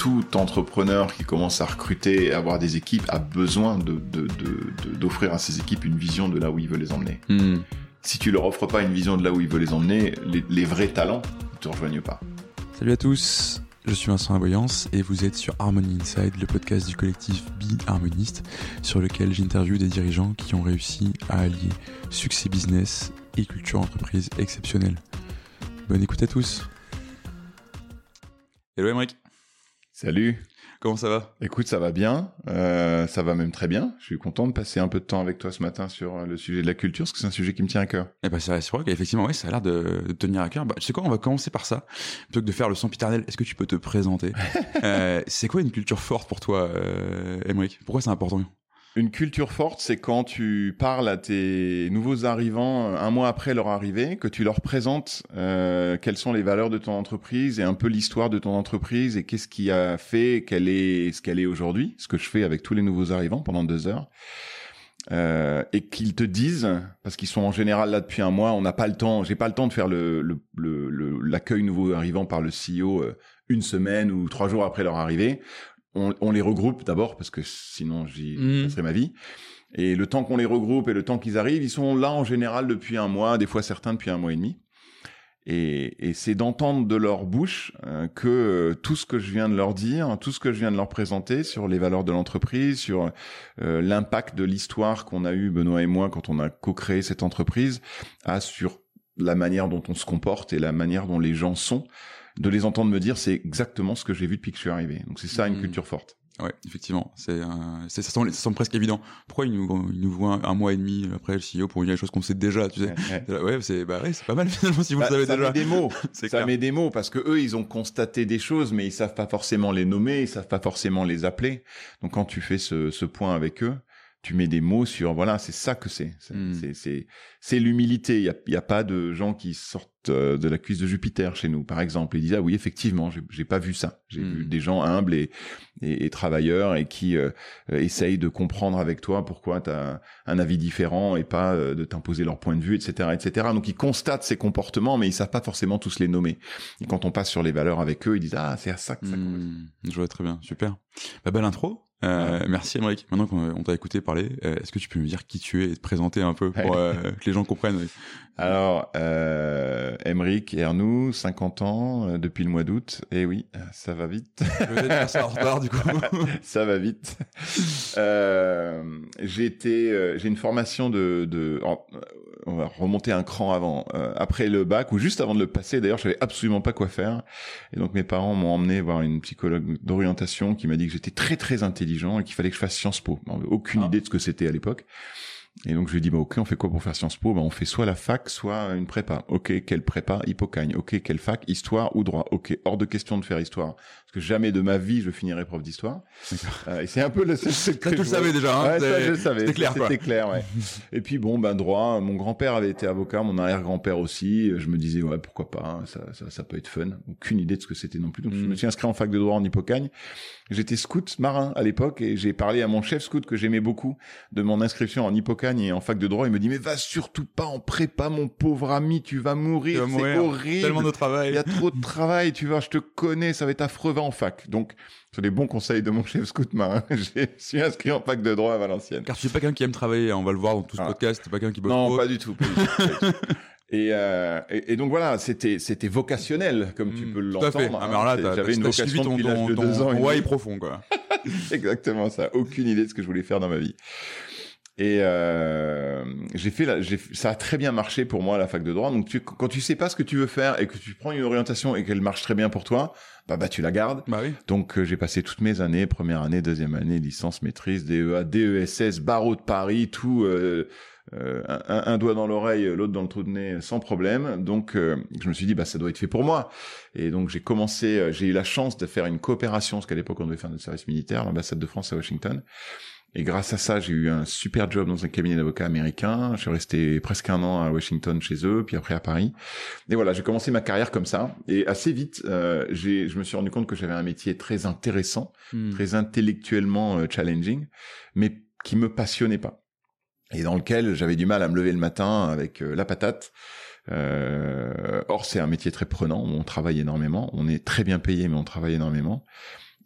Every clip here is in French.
tout entrepreneur qui commence à recruter et avoir des équipes a besoin de, d'offrir à ses équipes une vision de là où il veut les emmener. Hmm. Si tu leur offres pas une vision de là où il veut les emmener, les, vrais talents ne te rejoignent pas. Salut à tous, je suis Vincent Aboyance et vous êtes sur Harmony Inside, le podcast du collectif Be Harmoniste, sur lequel j'interviewe des dirigeants qui ont réussi à allier succès business et culture entreprise exceptionnelle. Bonne écoute à tous. Hello Emric. Salut. Comment ça va? Écoute, ça va bien. Euh, ça va même très bien. Je suis content de passer un peu de temps avec toi ce matin sur euh, le sujet de la culture, parce que c'est un sujet qui me tient à cœur. Eh ben, c'est vrai qu'effectivement, oui, ça a l'air de, tenir à cœur. Bah, tu sais quoi, on va commencer par ça. Plutôt que de faire le sempiternel, est-ce que tu peux te présenter? Euh, C'est quoi une culture forte pour toi, euh, Pourquoi c'est important? Une culture forte, c'est quand tu parles à tes nouveaux arrivants euh, un mois après leur arrivée, que tu leur présentes euh, quelles sont les valeurs de ton entreprise et un peu l'histoire de ton entreprise et qu'est-ce qui a fait qu'elle est ce qu'elle est aujourd'hui, ce que je fais avec tous les nouveaux arrivants pendant deux heures. Euh, et qu'ils te disent, parce qu'ils sont en général là depuis un mois, on n'a pas le temps, j'ai pas le temps de faire le, l'accueil nouveau arrivant par le CEO euh, une semaine ou trois jours après leur arrivée on, les regroupe d'abord parce que sinon j'y mmh. passerai ma vie. Et le temps qu'on les regroupe et le temps qu'ils arrivent, ils sont là en général depuis un mois, des fois certains depuis un mois et demi. Et, c'est d'entendre de leur bouche euh, que tout ce que je viens de leur dire, tout ce que je viens de leur présenter sur les valeurs de l'entreprise, sur euh, l'impact de l'histoire qu'on a eu Benoît et moi quand on a co-créé cette entreprise, a sur la manière dont on se comporte et la manière dont les gens sont de les entendre me dire c'est exactement ce que j'ai vu depuis que je suis arrivé. Donc c'est ça une mmh. culture forte. Ouais, effectivement, c'est euh, ça, semble, ça semble presque évident. Pourquoi ils nous, ils nous voient un, mois et demi après le CEO pour dire les choses qu'on sait déjà, tu sais? Ouais, c'est bah ouais, c'est pas mal finalement si vous le bah, savez ça déjà. Met des mots, ça met des mots parce que eux ils ont constaté des choses, mais ils savent pas forcément les nommer, ils savent pas forcément les appeler. Donc quand tu fais ce, ce point avec eux, tu mets des mots sur voilà c'est ça que c'est c'est hmm. c'est l'humilité il y a, y a pas de gens qui sortent de la cuisse de Jupiter chez nous par exemple. Et disent ah oui effectivement j'ai pas vu ça. J'ai vu hmm. des gens humbles et, et, travailleurs et qui euh, essayent de comprendre avec toi pourquoi tu as un avis différent et pas euh, de t'imposer leur point de vue etc etc donc ils constatent ces comportements mais ils savent pas forcément tous les nommer. Et quand on passe sur les valeurs avec eux ils disent ah c'est à ça que ça hmm. je vois très bien. Super. Bah, belle intro. Euh, merci Émeric. Maintenant qu'on t'a écouté parler, euh, est-ce que tu peux me dire qui tu es et te présenter un peu pour euh, que les gens comprennent Alors, euh, Émeric Ernou, 50 ans, euh, depuis le mois d'août. Et oui, ça va vite. ça en retard du coup. ça va vite. j'ai été, j'ai une formation de, de on va remonter un cran avant, après le bac ou juste avant de le passer. D'ailleurs, je savais absolument pas quoi faire. Et donc mes parents m'ont emmené voir une psychologue d'orientation qui m'a dit que j'étais très très intelligent et qu'il fallait que je fasse Sciences Po. aucune ah. idée de ce que c'était à l'époque. Et donc je lui dit bah ok on fait quoi pour faire Sciences Po? Bah on fait soit la fac soit une prépa. Ok quelle prépa? Hippocagne. Ok quelle fac? Histoire ou droit? Ok hors de question de faire histoire parce que jamais de ma vie je finirai prof d'histoire. Euh, et c'est un peu le que tu le savais déjà. Hein, ouais, ça, je le savais. C'était clair. C'était clair ouais. et puis bon ben droit. Mon grand-père avait été avocat, mon arrière-grand-père aussi. Je me disais ouais pourquoi pas hein, ça, ça, ça peut être fun. Aucune idée de ce que c'était non plus. Donc je me mm. suis inscrit en fac de droit en Hippocagne. J'étais scout marin à l'époque et j'ai parlé à mon chef scout que j'aimais beaucoup de mon inscription en Hippocagne et en fac de droit, il me dit mais va surtout pas en prépa, mon pauvre ami, tu vas mourir, c'est horrible. Tellement de travail. Il y a trop de travail, tu vois, je te connais, ça va être affreux va en fac. Donc c'est des bons conseils de mon chef scout marin. je suis inscrit en fac de droit à Valenciennes. Car tu es pas quelqu'un qui aime travailler, hein, on va le voir dans tout ce ah. podcast, t'es pas quelqu'un qui bosse Non, pas du tout. Pas du tout. Euh, et, et, donc voilà, c'était c'était vocationnel comme tu hmm, peux l'entendre. Ah, mais alors là, j'avais une vocation ton, depuis l'âge de deux ans. Ouais, profond quoi. Exactement ça. Aucune idée de ce que je voulais faire dans ma vie. Et euh, j'ai fait, la, ça a très bien marché pour moi à la fac de droit. Donc tu, quand tu sais pas ce que tu veux faire et que tu prends une orientation et qu'elle marche très bien pour toi, bah bah tu la gardes. Bah oui. Donc euh, j'ai passé toutes mes années, première année, deuxième année, licence, maîtrise, DEA, DESS, barreau de Paris, tout. Euh, euh un, un, doigt dans l'oreille, l'autre dans le trou de nez, sans problème. Donc, euh, je me suis dit, bah, ça doit être fait pour moi. Et donc, j'ai commencé, j'ai eu la chance de faire une coopération, parce qu'à l'époque, on devait faire notre service militaire, l'ambassade de France à Washington. Et grâce à ça, j'ai eu un super job dans un cabinet d'avocats américain. Je suis resté presque un an à Washington chez eux, puis après à Paris. Et voilà, j'ai commencé ma carrière comme ça. Et assez vite, euh, je me suis rendu compte que j'avais un métier très intéressant, hmm. très intellectuellement euh, challenging, mais qui me passionnait pas. Et dans lequel j'avais du mal à me lever le matin avec euh, la patate. Euh, or, c'est un métier très prenant. On travaille énormément. On est très bien payé, mais on travaille énormément.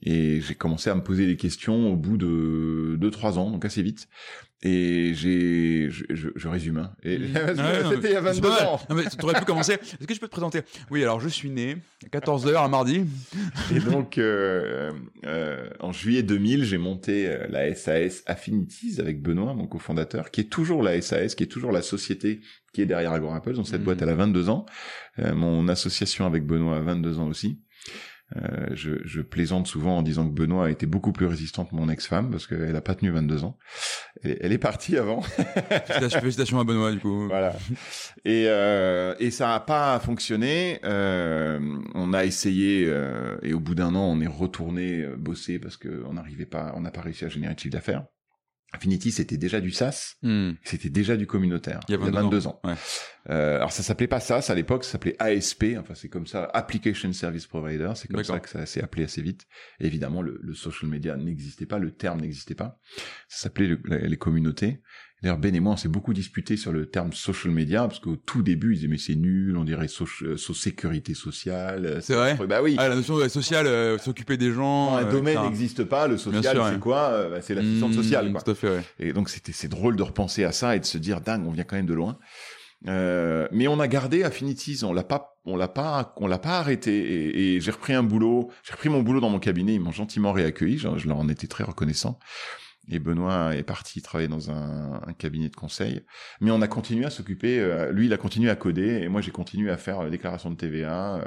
Et j'ai commencé à me poser des questions au bout de deux trois ans, donc assez vite. Et j'ai, je, je, je résume. Hein. Et Mmh. c'était il y a 22 ans. Non, mais t'aurais pu commencer. Est-ce que je peux te présenter? Oui, alors je suis né à 14h un mardi. Et donc, euh, euh, en juillet 2000, j'ai monté euh, la SAS Affinities avec Benoît, mon cofondateur, qui est toujours la SAS, qui est toujours la société qui est derrière Agorapulse. Donc cette Mhm. boîte, elle a 22 ans. Euh, mon association avec Benoît a 22 ans aussi. Euh, je, je plaisante souvent en disant que Benoît a été beaucoup plus résistante que mon ex-femme parce qu'elle a pas tenu 22 ans. Elle, elle est partie avant. Félicitations, à Benoît, du coup. Voilà. Et, euh, et ça n'a pas fonctionné. Euh, on a essayé euh, et au bout d'un an, on est retourné euh, bosser parce que on n'arrivait pas, on n'a pas réussi à générer de chiffre d'affaires. Affinity, c'était déjà du SaaS, Hmm. c'était déjà du communautaire. Il y a 22 ans. Ouais. Euh, alors ça s'appelait pas SaaS à l'époque, ça s'appelait ASP. Enfin c'est comme ça, Application Service Provider. C'est comme ça que ça s'est appelé assez vite. Et évidemment, le, le social media n'existait pas, le terme n'existait pas. Ça s'appelait le- les les communautés. D'ailleurs, Ben et moi, on s'est beaucoup disputé sur le terme social media, parce qu'au tout début, ils disaient, mais c'est nul, on dirait so, euh, so- sécurité sociale. euh, C'est vrai Bah oui. Ah, la notion de sociale, euh, s'occuper des gens. Un euh, domaine n'existe pas, le social, c'est ouais. quoi bah, C'est l'assistante Hmm, sociale, quoi. Tout à fait, ouais. Et donc c'était c'est drôle de repenser à ça et de se dire dingue, on vient quand même de loin. Euh, mais on a gardé Affinities, on l'a pas, on l'a pas, on l'a pas arrêté. Et, et j'ai repris un boulot, j'ai repris mon boulot dans mon cabinet. Ils m'ont gentiment réaccueilli, je, je leur en étais très reconnaissant. Et Benoît est parti travailler dans un, un cabinet de conseil. Mais on a continué à s'occuper. euh, lui, il a continué à coder et moi, j'ai continué à faire la déclaration de TVA. euh,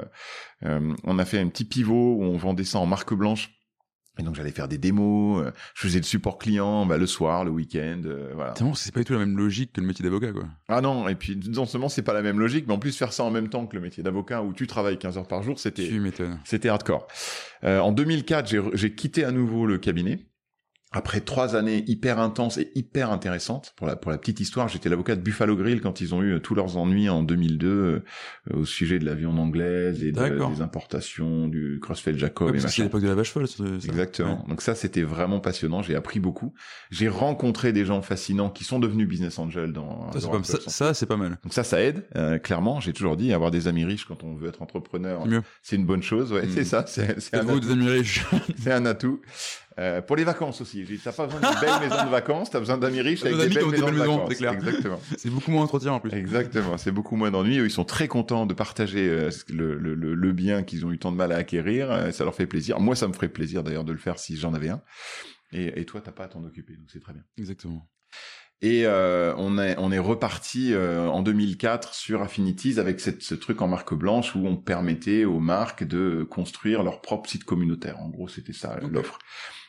euh, on a fait un petit pivot où on vendait ça en marque blanche. Et donc j'allais faire des démos, euh, je faisais le support client bah, le soir, le week-end, euh, voilà. C'est pas du tout la même logique que le métier d'avocat, quoi. Ah non, et puis non seulement c'est pas la même logique, mais en plus faire ça en même temps que le métier d'avocat où tu travailles 15 heures par jour, c'était c'était hardcore. Euh, en 2004, j'ai re- j'ai quitté à nouveau le cabinet. Après trois années hyper intenses et hyper intéressantes, pour la, pour la petite histoire, j'étais l'avocat de Buffalo Grill quand ils ont eu euh, tous leurs ennuis en 2002 euh, au sujet de la viande anglaise et de- des importations, du CrossFit Jacob Ouais, c'est l'époque de la vache folle, ça. Exactement. Ouais. Donc ça, c'était vraiment passionnant. J'ai appris beaucoup. J'ai rencontré des gens fascinants qui sont devenus business angels dans. Ça, c'est pas, Apple. ça, ça, c'est pas mal. Donc ça, ça aide. euh, clairement, j'ai toujours dit avoir des amis riches quand on veut être entrepreneur, C'est une bonne chose. Ouais, Mm. c'est ça. C'est un, des atout. C'est un atout. Euh, pour les vacances aussi. T'as pas besoin d'une belle maison de vacances, t'as besoin d'amis riches avec des belles maisons de maisons, vacances. c'est clair. Exactement. c'est beaucoup moins entretien, en plus. Exactement. C'est beaucoup moins d'ennuis. Eux, Ils sont très contents de partager euh, le, le, le, le bien qu'ils ont eu tant de mal à acquérir. Euh, Ça leur fait plaisir. Moi, ça me ferait plaisir d'ailleurs de le faire si j'en avais un. Et, et toi, t'as pas à t'en occuper, donc c'est très bien. Exactement. Et euh, on est on est reparti euh, en 2004 sur Affinities avec cette, ce truc en marque blanche où on permettait aux marques de construire leur propre site communautaire. En gros, c'était ça l'offre.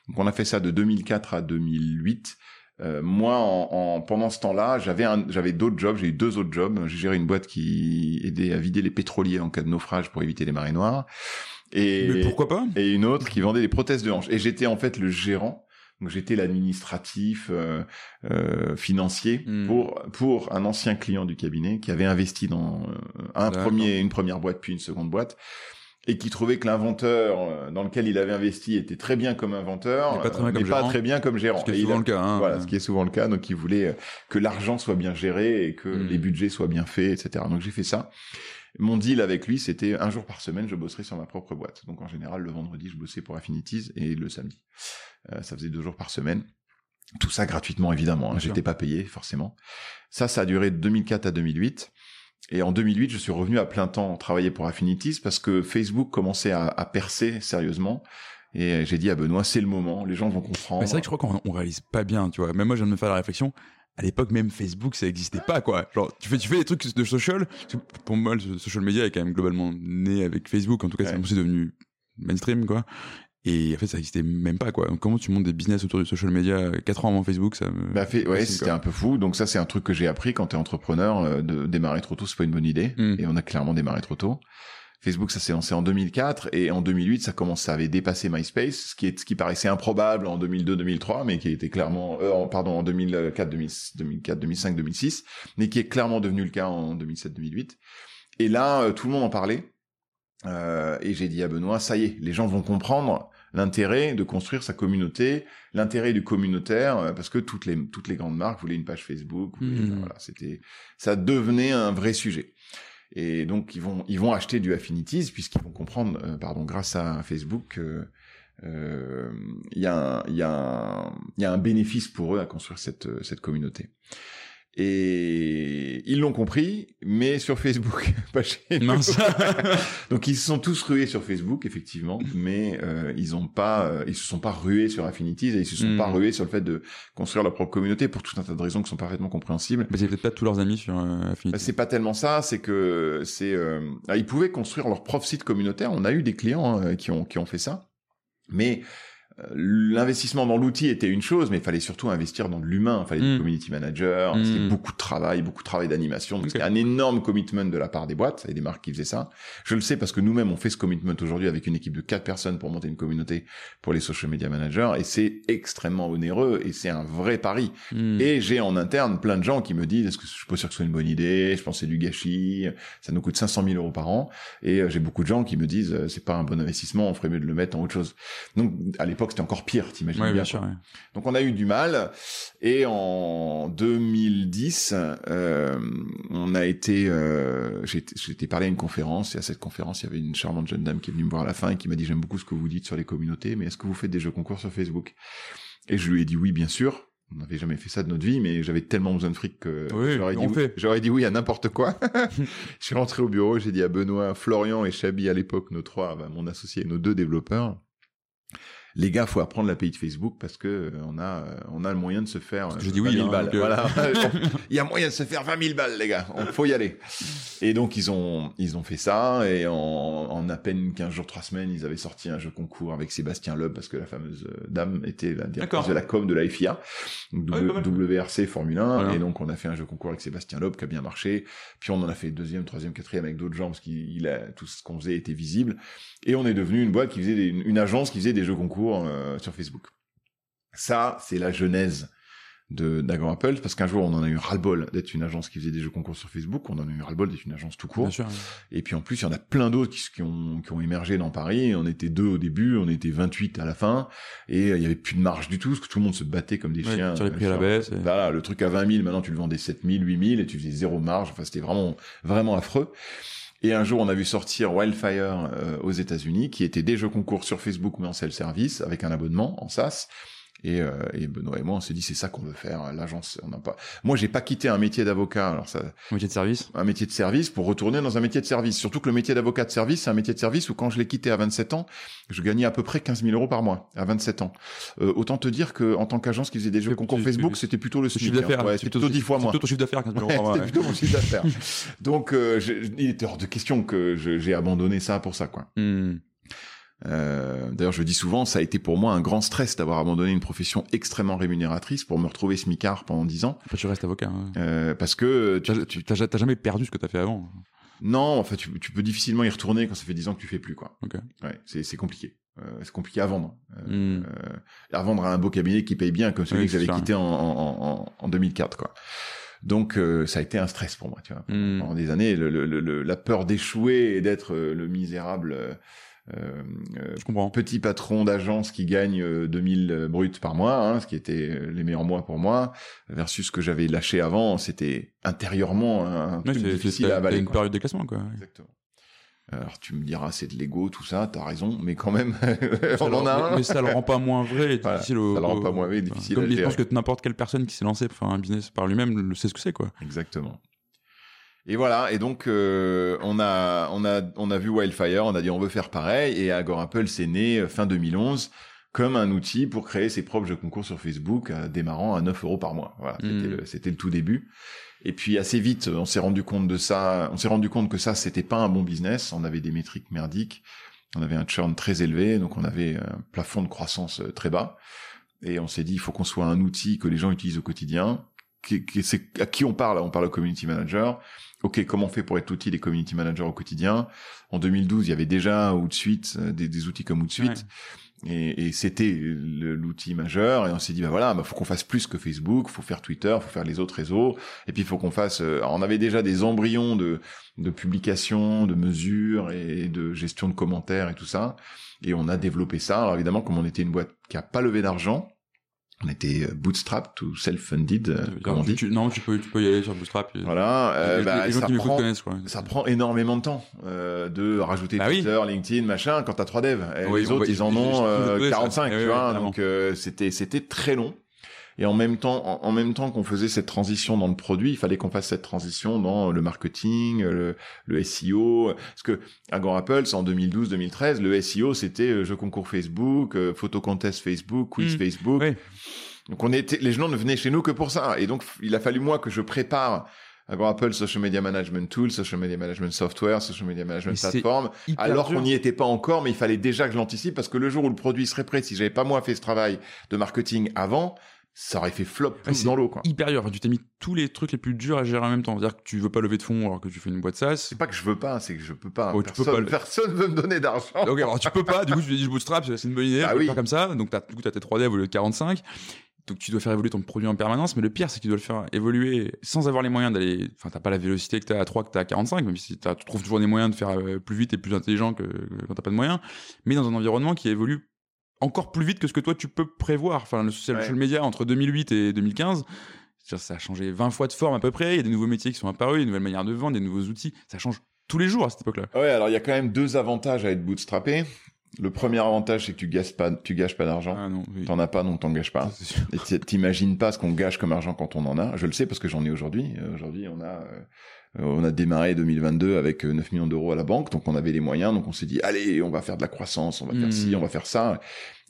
Donc on a fait ça de 2004 à 2008. Euh, moi, en, en- pendant ce temps-là, j'avais un- j'avais d'autres jobs. J'ai eu deux autres jobs. J'ai géré une boîte qui aidait à vider les pétroliers en cas de naufrage pour éviter les marées noires. Et Mais pourquoi pas? et une autre qui vendait des prothèses de hanche. Et j'étais en fait le gérant. Donc j'étais l'administratif euh, euh, financier Hmm. pour pour un ancien client du cabinet qui avait investi dans euh, un premier une première boîte puis une seconde boîte et qui trouvait que l'inventeur euh, dans lequel il avait investi était très bien comme inventeur Mais pas très bien euh, comme pas gérant. très bien comme gérant. Ce qui est souvent a- le cas. Hein. voilà, ce qui est souvent le cas. Donc, il voulait euh, que l'argent soit bien géré et que Mm. les budgets soient bien faits, etc. Donc, j'ai fait ça. Mon deal avec lui, c'était un jour par semaine, je bosserais sur ma propre boîte. Donc, en général, le vendredi, je bossais pour Affinities et le samedi. Euh, ça faisait deux jours par semaine. Tout ça gratuitement, évidemment. Hein. J'étais pas payé, forcément. Ça, ça a duré de 2004 à 2008. Et en 2008, je suis revenu à plein temps travailler pour Affinities parce que Facebook commençait à, à percer sérieusement. Et j'ai dit à Benoît, c'est le moment, les gens vont comprendre. Mais c'est vrai que je crois qu'on on réalise pas bien, tu vois. Même moi, je viens de me faire la réflexion. À l'époque, même Facebook, ça existait pas, quoi. Genre, tu fais, tu fais des trucs de social. Pour moi, le social media est quand même globalement né avec Facebook. En tout cas, Ouais. c'est devenu mainstream, quoi. Et en fait, ça existait même pas, quoi. Comment tu montes des business autour du social media 4 ans avant Facebook, ça me. Bah fait, ouais, fascine, c'était un peu fou. Donc ça, c'est un truc que j'ai appris quand t'es entrepreneur. euh, de démarrer trop tôt, c'est pas une bonne idée. Mm. Et on a clairement démarré trop tôt. Facebook, ça s'est lancé en 2004 et en 2008, ça commence, ça avait dépassé MySpace, ce qui est, ce qui paraissait improbable en 2002-2003, mais qui était clairement, euh, en- pardon, en 2004, 2004, 2005, 2006, mais qui est clairement devenu le cas en 2007-2008. Et là, euh, tout le monde en parlait. Euh, et j'ai dit à Benoît, ça y est, les gens vont comprendre l'intérêt de construire sa communauté, l'intérêt du communautaire, euh, parce que toutes les toutes les grandes marques voulaient une page Facebook. voulaient- Mhm. Voilà, c'était ça devenait un vrai sujet. Et donc ils vont ils vont acheter du Affinities puisqu'ils vont comprendre, euh, pardon, grâce à Facebook, euh, il y, a un, y, a un, y a un bénéfice pour eux à construire cette, cette communauté. Et ils l'ont compris, mais sur Facebook, pas chez nous. Donc ils se sont tous rués sur Facebook, effectivement, mais euh, ils ont pas, euh, ils se sont pas rués sur Affinities et ils se sont pas hmm. rués sur le fait de construire leur propre communauté pour tout un tas de raisons qui sont parfaitement compréhensibles. Mais c'est peut-être pas tous leurs amis sur euh, Affinities. C'est pas tellement ça, c'est que c'est, euh, ils pouvaient construire leur propre site communautaire. On a eu des clients hein, qui ont qui ont fait ça, mais l'investissement dans l'outil était une chose, mais il fallait surtout investir dans l'humain. Il fallait des mm. community managers, mm. c'était beaucoup de travail, beaucoup de travail d'animation. Donc c'était un énorme commitment de la part des boîtes et des marques qui faisaient ça. Je le sais parce que nous-mêmes on fait ce commitment aujourd'hui avec une équipe de quatre personnes pour monter une communauté pour les social media managers et c'est extrêmement onéreux et c'est un vrai pari. Mm. Et j'ai en interne plein de gens qui me disent est-ce que je suis pas sûr que ce soit une bonne idée? Je pense que c'est du gâchis. Ça nous coûte 500 000 euros par an. Et euh, j'ai beaucoup de gens qui me disent euh, c'est pas un bon investissement, on ferait mieux de le mettre en autre chose. Donc à l'époque c'était encore pire, t'imagines bien. bien sûr, Donc on a eu du mal et en 2010, euh, on a été, euh, j'ai été parlé à une conférence et à cette conférence il y avait une charmante jeune dame qui est venue me voir à la fin et qui m'a dit j'aime beaucoup ce que vous dites sur les communautés, mais est-ce que vous faites des jeux concours sur Facebook? Et je lui ai dit oui bien sûr. On n'avait jamais fait ça de notre vie, mais j'avais tellement besoin de fric que j'aurais dit, oui, j'aurais dit oui à n'importe quoi. je suis rentré au bureau, j'ai dit à Benoît, Florian et Chabi à l'époque, nos trois, bah, mon associé et nos deux développeurs, les gars, faut apprendre l'API de Facebook parce que euh, on a euh, on a le moyen de se faire. Je dis oui, 000 hein, balles. Voilà, il y a moyen de se faire 20 000 balles, les gars. On faut y aller. Et donc ils ont ils ont fait ça et en, en à peine 15 jours, 3 semaines, ils avaient sorti un jeu concours avec Sébastien Loeb parce que la fameuse euh, dame était la directrice de la com de la FIA, WRC Formule 1. Et donc on a fait un jeu concours avec Sébastien Loeb qui a bien marché. Puis on en a fait deuxième, troisième, quatrième avec d'autres gens parce qu'il a tout ce qu'on faisait était visible. Et on est devenu une boîte qui faisait une agence qui faisait des jeux concours euh, sur Facebook. Ça, c'est la genèse de d'Agro Apple parce qu'un jour on en a eu ras-le-bol d'être une agence qui faisait des jeux concours sur Facebook, on en a eu ras-le-bol d'être une agence tout court. Et puis en plus il y en a plein d'autres qui, ont, qui ont émergé dans Paris. On était deux au début, on était 28 à la fin et il y avait plus de marge du tout parce que tout le monde se battait comme des chiens. Sur les prix à la baisse. Voilà, le truc à 20 000, maintenant tu le vendais 7 000, 8 000 et tu faisais zéro marge. Enfin c'était vraiment vraiment affreux. Et un jour, on a vu sortir Wildfire euh, aux États-Unis, qui était des jeux concours sur Facebook mais en self-service avec un abonnement en SaaS. Et, euh, et, Benoît et moi, on s'est dit c'est ça qu'on veut faire. L'agence, on n'a pas. Moi, j'ai pas quitté un métier d'avocat. Alors ça. Un métier de service? Un métier de service pour retourner dans un métier de service. Surtout que le métier d'avocat de service, c'est un métier de service où quand je l'ai quitté à 27 ans, je gagnais à peu près 15 000 euros par mois à 27 ans. Euh, autant te dire que en tant qu'agence qui faisait des jeux concours Facebook, c'était plutôt le chiffre d'affaires. Hein. Ouais, c'était plutôt 10 fois moins. Plutôt ton chiffre d'affaires 15 000 euros par mois. C'était plutôt mon chiffre d'affaires. Donc, euh, il était hors de question que j'ai abandonné ça pour ça, quoi. Hmm. Euh, D'ailleurs, je dis souvent, ça a été pour moi un grand stress d'avoir abandonné une profession extrêmement rémunératrice pour me retrouver smicard pendant dix ans. Après, tu restes avocat. Hein. Euh, parce que tu t'as jamais perdu ce que tu as fait avant. Non, enfin, tu, tu, peux difficilement y retourner quand ça fait dix ans que tu fais plus, quoi. Okay. Ouais, c'est compliqué. Euh, c'est compliqué à vendre. Euh, hmm. à vendre à un beau cabinet qui paye bien, comme celui que j'avais quitté en, en, en, 2004, quoi. Donc euh, ça a été un stress pour moi, tu vois. Hmm. Pendant des années, le, le, la peur d'échouer et d'être le misérable euh, je comprends. Petit patron d'agence qui gagne 2000 euh, bruts par mois, hein, ce qui était euh, les meilleurs mois pour moi, versus ce que j'avais lâché avant, c'était intérieurement un truc difficile à avaler. une période de classement, quoi. Exactement. Alors tu me diras c'est de l'ego tout ça, t'as raison, mais quand même on en a un. Mais ça le rend pas moins vrai et difficile. Au, ça le rend pas moins vrai, difficile. Comme à je pense que n'importe quelle personne qui s'est lancée pour faire un business par lui-même sait ce que c'est quoi. Exactement. Et voilà, et donc euh, on a on a on a vu Wildfire, on a dit on veut faire pareil, et Agor Apple s'est né euh, fin 2011 comme un outil pour créer ses propres jeux concours sur Facebook, euh, démarrant à 9 euros par mois. Voilà, hmm. c'était le, tout début. Et puis assez vite, on s'est rendu compte de ça. On s'est rendu compte que ça, c'était pas un bon business. On avait des métriques merdiques, on avait un churn très élevé, donc on avait un plafond de croissance très bas. Et on s'est dit, il faut qu'on soit un outil que les gens utilisent au quotidien. C'est à qui on parle On parle au community manager. Ok, comment on fait pour être outil des community managers au quotidien? En 2012, il y avait déjà Outsuite, euh, des, des outils comme Outsuite. Et, et c'était l'outil majeur. Et on s'est dit bah voilà bah faut qu'on fasse plus que Facebook faut faire Twitter faut faire les autres réseaux. Et puis faut qu'on fasse euh, on avait déjà des embryons de de publications de mesures et de gestion de commentaires et tout ça. Et on a développé ça. Alors évidemment comme on était une boîte qui a pas levé d'argent On était euh, bootstrap ou self-funded, euh, comme on dit. non, tu peux, tu peux y aller sur Bootstrap. Voilà, euh, bah, les gens ça, qui prend, connaissent, quoi. ça prend énormément de temps euh, de rajouter Bah oui. Twitter, LinkedIn, machin. Quand t'as trois devs, Et Oui, les autres va- ils en ont je- euh, je- je- 45, ouais, tu vois. Donc euh, c'était c'était très long. Et en même temps, en, en même temps qu'on faisait cette transition dans le produit, il fallait qu'on fasse cette transition dans le marketing, le, le SEO. Parce que Agorapulse, c'est en 2012-2013, le SEO, c'était euh, jeu concours Facebook, euh, photo contest Facebook, quiz Mm. Facebook. Oui. Donc on était, les gens ne venaient chez nous que pour ça. Et donc il a fallu moi que je prépare Agorapulse Social Media Management Tool, Social Media Management Software, Social Media Management Mais Platform, alors qu'on n'y était pas encore, mais il fallait déjà que je l'anticipe parce que le jour où le produit serait prêt, si j'avais pas moi fait ce travail de marketing avant, ça aurait fait flop Ouais, tout dans l'eau, quoi. hyper dur. Enfin, tu t'es mis tous les trucs les plus durs à gérer en même temps. C'est-à-dire que tu veux pas lever de fonds alors que tu fais une boîte SaaS. C'est pas que je veux pas, c'est que je peux pas. Oh, tu peux personne, pas personne veut me donner d'argent. Ok, alors tu peux pas, du coup, tu dis je bootstrap, c'est une bonne idée, Bah oui. faire comme ça. Donc, t'as, du coup, t'as tes 3D au lieu de 45. Donc, tu dois faire évoluer ton produit en permanence. Mais le pire, c'est que tu dois le faire évoluer sans avoir les moyens d'aller. Enfin, t'as pas la vélocité que t'as à 3, que t'as à 45, même si t'as- tu trouves toujours des moyens de faire euh, plus vite et plus intelligent que, que quand t'as pas de moyens. Mais dans un environnement qui évolue encore plus vite que ce que toi tu peux prévoir. Enfin, le social Ouais. media entre 2008 et 2015. c'est-à-dire, Ça a changé 20 fois de forme à peu près. Il y a des nouveaux métiers qui sont apparus, des nouvelles manières de vendre, des nouveaux outils. Ça change tous les jours à cette époque-là. Ouais, alors il y a quand même deux avantages à être bootstrappé. Le premier avantage, c'est que tu gâches pas, tu gâches pas d'argent. Ah oui. T'en as pas, donc t'en gâches pas. Et t'i- t'imagines pas ce qu'on gâche comme argent quand on en a. Je le sais parce que j'en ai aujourd'hui. Euh, Aujourd'hui, on a, euh, on a démarré 2022 avec euh, 9 millions d'euros à la banque, donc on avait les moyens, donc on s'est dit, allez, on va faire de la croissance, on va faire Hmm. ci, on va faire ça.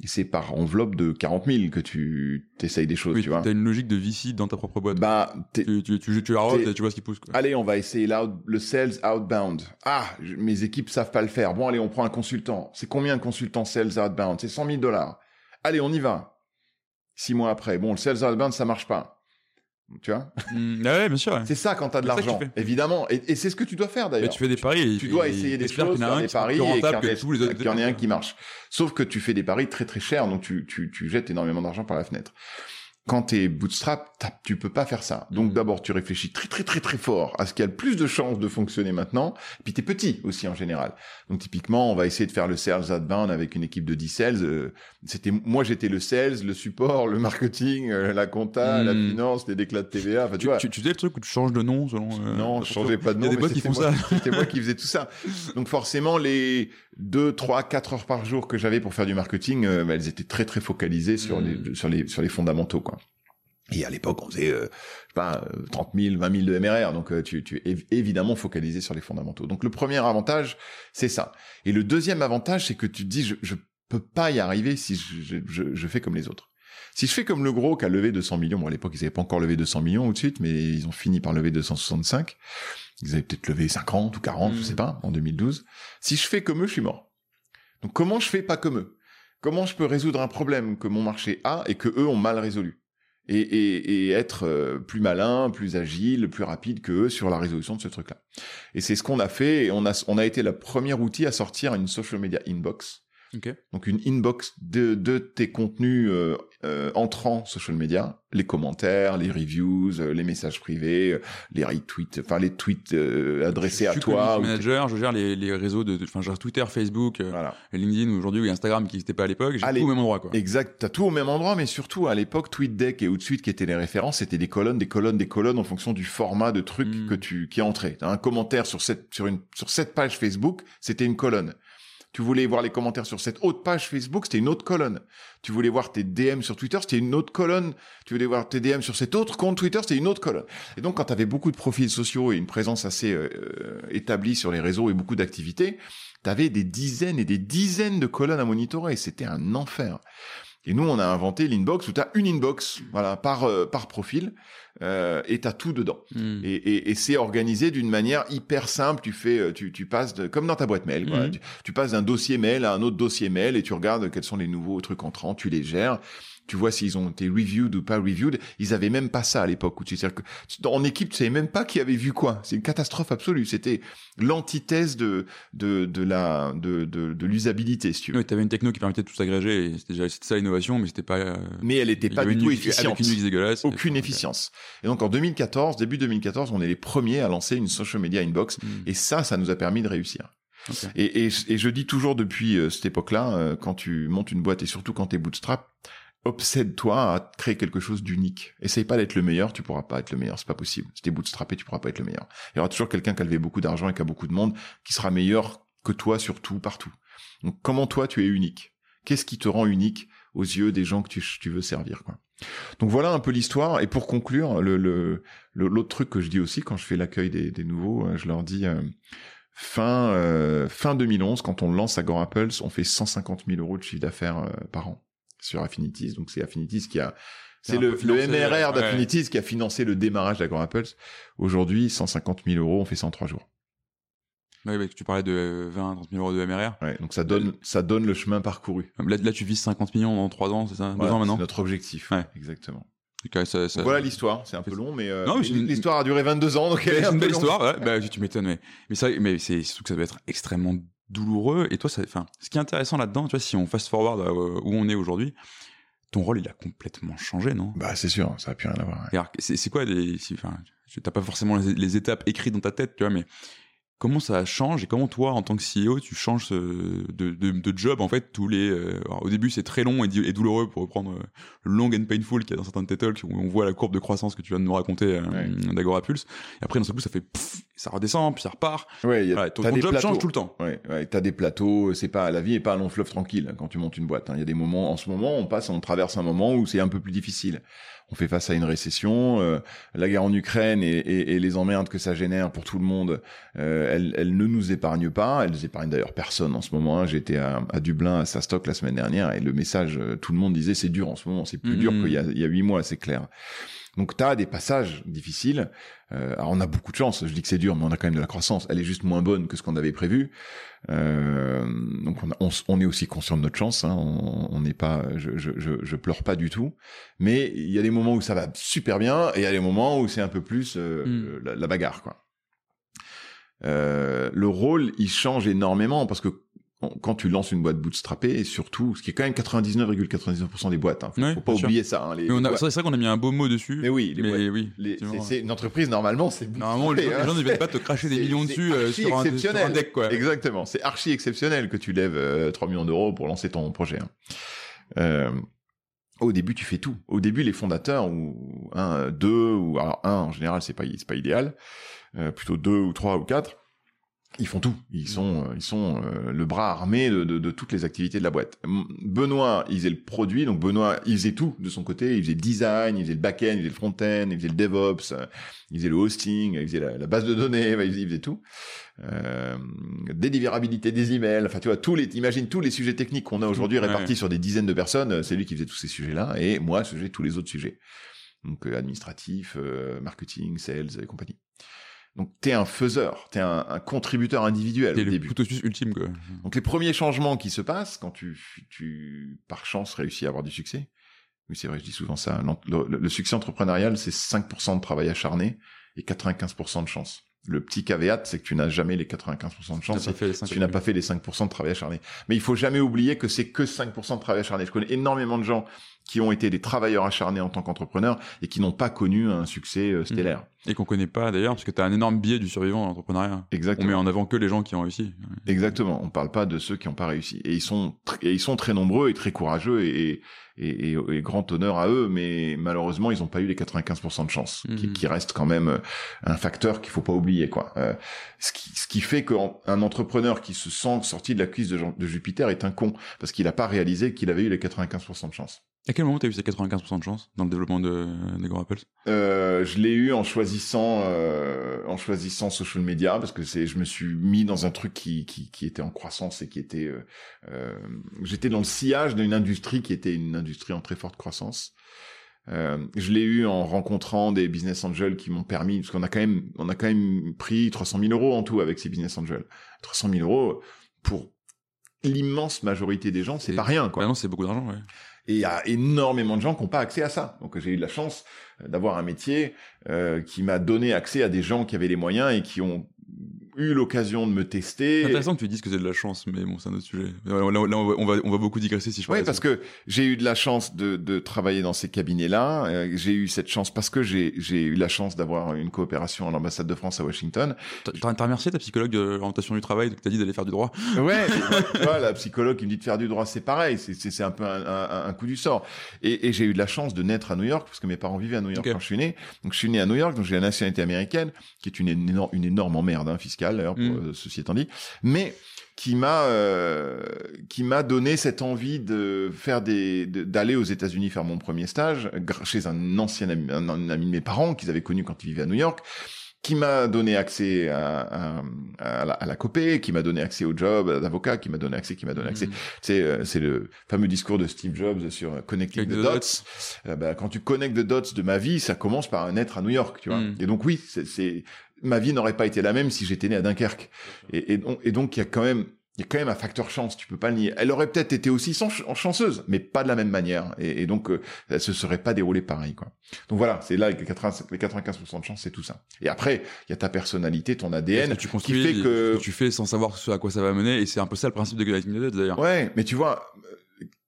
Et c'est par enveloppe de 40 000 que tu t'essayes des choses, Oui, tu vois. t'as une logique de VC dans ta propre boîte. Bah, tu, tu, tu, et tu vois ce qui pousse. Quoi. Allez, on va essayer l'out- le sales outbound. Ah, je- mes équipes savent pas le faire. Bon, allez, on prend un consultant. C'est combien un consultant sales outbound? C'est 100 000 dollars. Allez, on y va. Six mois après, bon, le sales outbound, ça marche pas. Tu vois Mm, ah ouais, bien sûr. ouais. C'est ça quand t'as de l'argent, tu évidemment. Et, et c'est ce que tu dois faire d'ailleurs. tu fais des paris. Et, Tu dois essayer des choses, faire des paris et qu'il y, en que ait- tous les autres. qu'il y en ait un qui marche. Sauf que tu fais des paris très très chers, donc tu, tu, tu jettes énormément d'argent par la fenêtre. Quand t'es bootstrap, tu peux pas faire ça. Donc Mhm. d'abord, tu réfléchis très très très très fort à ce qui a le plus de chances de fonctionner maintenant. Et puis t'es petit aussi en général. Donc typiquement, on va essayer de faire le sales outbound avec une équipe de 10 sales. Euh, C'était moi, j'étais le sales, le support, le marketing, euh, la compta, la Mhm. finance, les déclats de TVA. Enfin, tu, Tu, vois. tu, tu faisais le truc où tu changes de nom selon. euh, Non, la je changeais pas de Il y a nom. des qui c'était font moi- ça. C'était moi qui faisais tout ça. Donc forcément, les 2, 3, 4 heures par jour que j'avais pour faire du marketing, euh, bah, elles étaient très très focalisées sur, Mm. les, sur, les, sur les fondamentaux. quoi. Et à l'époque, on faisait euh, je sais pas, euh, 30 000, 20 000 de MRR. Donc euh, tu, tu es év- évidemment focalisé sur les fondamentaux. Donc le premier avantage, c'est ça. Et le deuxième avantage, c'est que tu te dis, je, je peux pas y arriver si je, je, je, je fais comme les autres. Si je fais comme le gros qui a levé 200 millions, bon à l'époque ils n'avaient pas encore levé 200 millions tout de suite, mais ils ont fini par lever 265. Ils avaient peut-être levé 50 ou 40, je sais pas, en 2012. Si je fais comme eux, je suis mort. Donc comment je fais pas comme eux? Comment je peux résoudre un problème que mon marché a et que eux ont mal résolu? Et, et, et être euh, plus malin, plus agile, plus rapide que eux sur la résolution de ce truc-là. Et c'est ce qu'on a fait. Et on a, on a été le premier outil à sortir une social media inbox. Ok. Donc une inbox de, de tes contenus euh, euh, entrants social media, les commentaires, les reviews, euh, les messages privés, euh, les retweets, enfin les tweets euh, adressés je à suis toi. community ou- manager, je gère les, les réseaux de, enfin, je gère Twitter, Facebook, euh, Voilà. LinkedIn aujourd'hui ou Instagram qui n'existait pas à l'époque. J'ai tout au même endroit, quoi. Exact, t'as tout au même endroit, mais surtout à l'époque, TweetDeck et OutSuite qui étaient les références, c'était des colonnes, des colonnes, des colonnes en fonction du format de truc Mm. que tu qui entrait. T'as un commentaire sur cette sur une sur cette page Facebook, c'était une colonne. Tu voulais voir les commentaires sur cette autre page Facebook, c'était une autre colonne. Tu voulais voir tes DM sur Twitter, c'était une autre colonne. Tu voulais voir tes DM sur cet autre compte Twitter, c'était une autre colonne. Et donc, quand tu avais beaucoup de profils sociaux et une présence assez euh, euh, établie sur les réseaux et beaucoup d'activités, tu avais des dizaines et des dizaines de colonnes à monitorer. C'était un enfer. Et nous, on a inventé l'inbox où tu as une inbox, voilà, par euh, par profil, euh, et t'as tout dedans. Mm. Et, et, et c'est organisé d'une manière hyper simple. Tu fais, euh, tu, tu passes de, comme dans ta boîte mail. quoi. Mhm. Tu, tu passes d'un dossier mail à un autre dossier mail et tu regardes quels sont les nouveaux trucs entrants. Tu les gères. Tu vois s'ils ont été reviewed ou pas reviewed. Ils avaient même pas ça à l'époque. où tu- que en équipe, tu savais même pas qui avait vu quoi. C'est une catastrophe absolue. C'était l'antithèse de de de la de de, de l'usabilité, si tu veux. Oui, t'avais une techno qui permettait de tout s'agréger et c'était déjà c'était ça l'innovation, mais c'était pas. euh, Mais elle était pas du tout efficiente. Avec une aucune efficience. Et donc en 2014, début 2014, on est les premiers à lancer une social media inbox. Mm. Et ça, ça nous a permis de réussir. Ok. Et, et, et je dis toujours depuis euh, cette époque-là, euh, quand tu montes une boîte et surtout quand tu es bootstrap, obsède-toi à créer quelque chose d'unique. Essaye pas d'être le meilleur, tu pourras pas être le meilleur, c'est pas possible. Si t'es bootstrappé, tu pourras pas être le meilleur. Il y aura toujours quelqu'un qui a levé beaucoup d'argent et qui a beaucoup de monde qui sera meilleur que toi sur tout, partout. Donc comment toi tu es unique? Qu'est-ce qui te rend unique aux yeux des gens que tu, veux servir Donc voilà un peu l'histoire. Et pour conclure, le l'autre truc que je dis aussi quand je fais l'accueil des, nouveaux, euh, je leur dis euh, fin euh, fin 2011 quand on lance Agora Pulse, on fait 150 000 euros de chiffre d'affaires par an sur Affinities. Donc c'est Affinities qui a c'est le, le, MRR d'Affinities qui a financé le démarrage d'Agora Pulse. Aujourd'hui, 150 000 euros, on fait ça en trois jours. Oui, tu parlais de 20, 30 000 euros de MRR. Ouais, donc ça donne, ça donne le chemin parcouru. Là, là tu vises 50 millions dans 3 ans, c'est ça? Deux ans maintenant? C'est notre objectif. Ouais. Exactement. ça, ça... voilà l'histoire, c'est un peu long, mais, euh, l'histoire a duré 22 ans, donc elle est, une belle histoire. Ouais. Bah, tu m'étonnes, mais, mais, mais c'est surtout que ça doit être extrêmement douloureux. Et toi, ça, enfin, ce qui est intéressant là-dedans, tu vois, si on fast forward euh, où on est aujourd'hui, ton rôle, il a complètement changé, non? Bah, c'est sûr, ça a plus rien à voir. C'est quoi les, enfin, t'as pas forcément les, les, étapes écrites dans ta tête, tu vois, mais comment ça change et comment toi en tant que CEO tu changes de, de, de job en fait tous les euh, au début c'est très long et, douloureux pour reprendre euh, long and painful qu'il y a dans certains TED Talks où on voit la courbe de croissance que tu viens de nous raconter euh, d'Agora Pulse. Et après dans ce coup ça fait ça redescend puis ça repart. Ouais, y a, ton, job change tout le temps. Ouais, ouais t'as des plateaux c'est pas la vie est pas un long fleuve tranquille quand tu montes une boîte hein. il y a des moments en ce moment on passe on traverse un moment où c'est un peu plus difficile on fait face à une récession, euh, la guerre en Ukraine et, et, et, les emmerdes que ça génère pour tout le monde, euh, elle, elle, ne nous épargne pas. Elle nous épargne d'ailleurs personne en ce moment. Hein. J'étais à, à, Dublin, à Sastock la semaine dernière, et le message, euh, tout le monde disait c'est dur en ce moment, c'est plus dur mm-hmm. qu'il y a huit mois, c'est clair. Donc tu as des passages difficiles. Euh, alors on a beaucoup de chance. Je dis que c'est dur, mais on a quand même de la croissance. Elle est juste moins bonne que ce qu'on avait prévu. Euh, donc on, on, est aussi conscient de notre chance. Hein. On n'est pas, je, je, je, pleure pas du tout. Mais il y a des moments où ça va super bien et il y a des moments où c'est un peu plus euh, mm. la, la, bagarre, quoi. Euh, le rôle, il change énormément parce que quand tu lances une boîte bootstrappée, et surtout, ce qui est quand même 99,99% des boîtes, hein, faut, pas oublier ça. Hein, c'est vrai qu'on a mis un beau mot dessus. Mais oui, mais oui, c'est une entreprise normalement, c'est normalement les, gens ne viennent pas te cracher des millions dessus euh, sur, un, sur, un, deck quoi. Exactement, c'est archi exceptionnel que tu lèves euh, 3 millions d'euros pour lancer ton projet. Hein. Euh, au début, tu fais tout. Au début, les fondateurs ou un, deux ou alors un en général, c'est pas c'est pas idéal. Euh, plutôt deux ou trois ou quatre ils font tout. Ils sont, euh, ils sont euh, le bras armé de, de, de, toutes les activités de la boîte. Benoît, il faisait le produit, donc Benoît, il faisait tout de son côté. Il faisait le design, il faisait le back-end, il faisait le front-end, il faisait le DevOps, euh, il faisait le hosting, il faisait la, base de données, il faisait, tout. Euh, des livrabilités des emails, enfin tu vois, tous les, imagine tous les sujets techniques qu'on a aujourd'hui répartis sur des dizaines de personnes. C'est lui qui faisait tous ces sujets-là, et moi, je faisais tous les autres sujets. Donc administratif, marketing, sales et compagnie. Donc t'es un faiseur, t'es un, un contributeur individuel au le début. couteau ultime quoi. Donc les premiers changements qui se passent quand tu, tu par chance réussis à avoir du succès. Oui c'est vrai, je dis souvent ça. Le, succès entrepreneurial c'est 5% de travail acharné et 95% de chance. Le petit caveat, c'est que tu n'as jamais les 95% de chance si tu n'as pas fait les 5% de travail acharné. Mais il faut jamais oublier que c'est que 5% de travail acharné. Je connais énormément de gens qui ont été des travailleurs acharnés en tant qu'entrepreneurs et qui n'ont pas connu un succès euh, stellaire. Et qu'on connaît pas d'ailleurs, parce que tu as un énorme biais du survivant dans l'entrepreneuriat. Exactement. On met en avant que les gens qui ont réussi. Exactement. On parle pas de ceux qui n'ont pas réussi. Et ils sont, et ils sont très nombreux et très courageux et, et, et, grand honneur à eux, mais malheureusement, ils n'ont pas eu les 95% de chance, qui, mhm. qui, reste quand même euh, un facteur qu'il faut pas oublier, quoi. Euh, ce, qui, ce qui fait qu'un entrepreneur qui se sent sorti de la cuisse de, de Jupiter est un con, parce qu'il n'a pas réalisé qu'il avait eu les 95% de chance. À quel moment tu as eu ces 95% de chance dans le développement de, des Apples euh, Je l'ai eu en choisissant euh, en choisissant social media parce que c'est je me suis mis dans un truc qui, qui, qui était en croissance et qui était euh, j'étais dans le sillage d'une industrie qui était une industrie en très forte croissance. Je l'ai eu en rencontrant des business angels qui m'ont permis parce qu'on a quand même on a quand même pris 300 000 euros en tout avec ces business angels. 300 000 euros pour l'immense majorité des gens, c'est pas rien quoi. non, c'est beaucoup d'argent, ouais. Et il y a énormément de gens qui n'ont pas accès à ça. Donc j'ai eu de la chance euh, d'avoir un métier euh, qui m'a donné accès à des gens qui avaient les moyens et qui ont eu l'occasion de me tester. C'est intéressant que tu dises que c'est de la chance, mais bon, c'est un autre sujet. Là, on, va, on, va, on va beaucoup digresser si je Oui, parce que j'ai eu de la chance de, de travailler dans ces cabinets-là. Euh, j'ai eu cette chance parce que j'ai eu la chance d'avoir une coopération à l'ambassade de France à Washington. T'as as remercié ta psychologue de l'orientation du travail qui t'a dit d'aller faire du droit? Ouais, vois, la psychologue qui me dit de faire du droit, c'est pareil. C'est un peu un, un, coup du sort. Et, et j'ai eu de la chance de naître à New York parce que mes parents vivaient à New York quand je suis né. Donc je suis né à New York, donc j'ai la nationalité américaine, qui est une énorme, une énorme emmerde hein, fiscale d'ailleurs, mm. euh, ceci étant dit. Mais qui m'a euh, qui m'a donné cette envie de faire des d'aller aux États-Unis faire mon premier stage chez un ancien ami, un, ami de mes parents qu'ils avaient connu quand ils vivaient à New York qui m'a donné accès à, à, la, à, la, copée, qui m'a donné accès au job d'avocat, qui m'a donné accès, qui m'a donné accès. Mm. C'est euh, c'est le fameux discours de Steve Jobs sur Connecting the, dots. Euh, bah, quand tu connectes the dots de ma vie, ça commence par un être à New York, tu vois. Mm. Et donc oui, c'est ma vie n'aurait pas été la même si j'étais né à Dunkerque. Et, et, et donc il y a quand même il y a quand même un facteur chance, tu peux pas le nier. Elle aurait peut-être été aussi chanceuse, mais pas de la même manière. Et, donc, euh, elle se serait pas déroulée pareil, quoi. Donc voilà, c'est là les, 95% de chance, c'est tout ça. Et après, il y a ta personnalité, ton ADN, tu qui fait que... tu fais sans savoir ce à quoi ça va mener. Et c'est un peu ça le principe de Guiding d'ailleurs. Ouais, mais tu vois,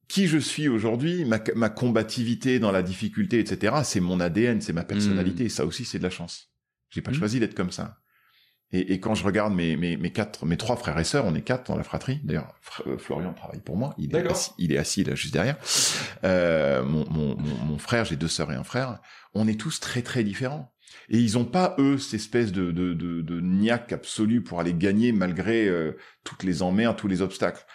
qui je suis aujourd'hui, ma, ma, combativité dans la difficulté, etc., c'est mon ADN, c'est ma personnalité. Et hmm. ça aussi, c'est de la chance. J'ai pas hmm. choisi d'être comme ça. Et, et, quand je regarde mes, mes, mes, quatre, mes trois frères et sœurs, on est quatre dans la fratrie. D'ailleurs, euh, Florian travaille pour moi. Il est, assis, il est assis là juste derrière. Euh, mon, mon, mon, frère, j'ai deux sœurs et un frère. On est tous très très différents. Et ils ont pas eux cette espèce de, de, de, de niaque absolue pour aller gagner malgré euh, toutes les emmerdes, tous les obstacles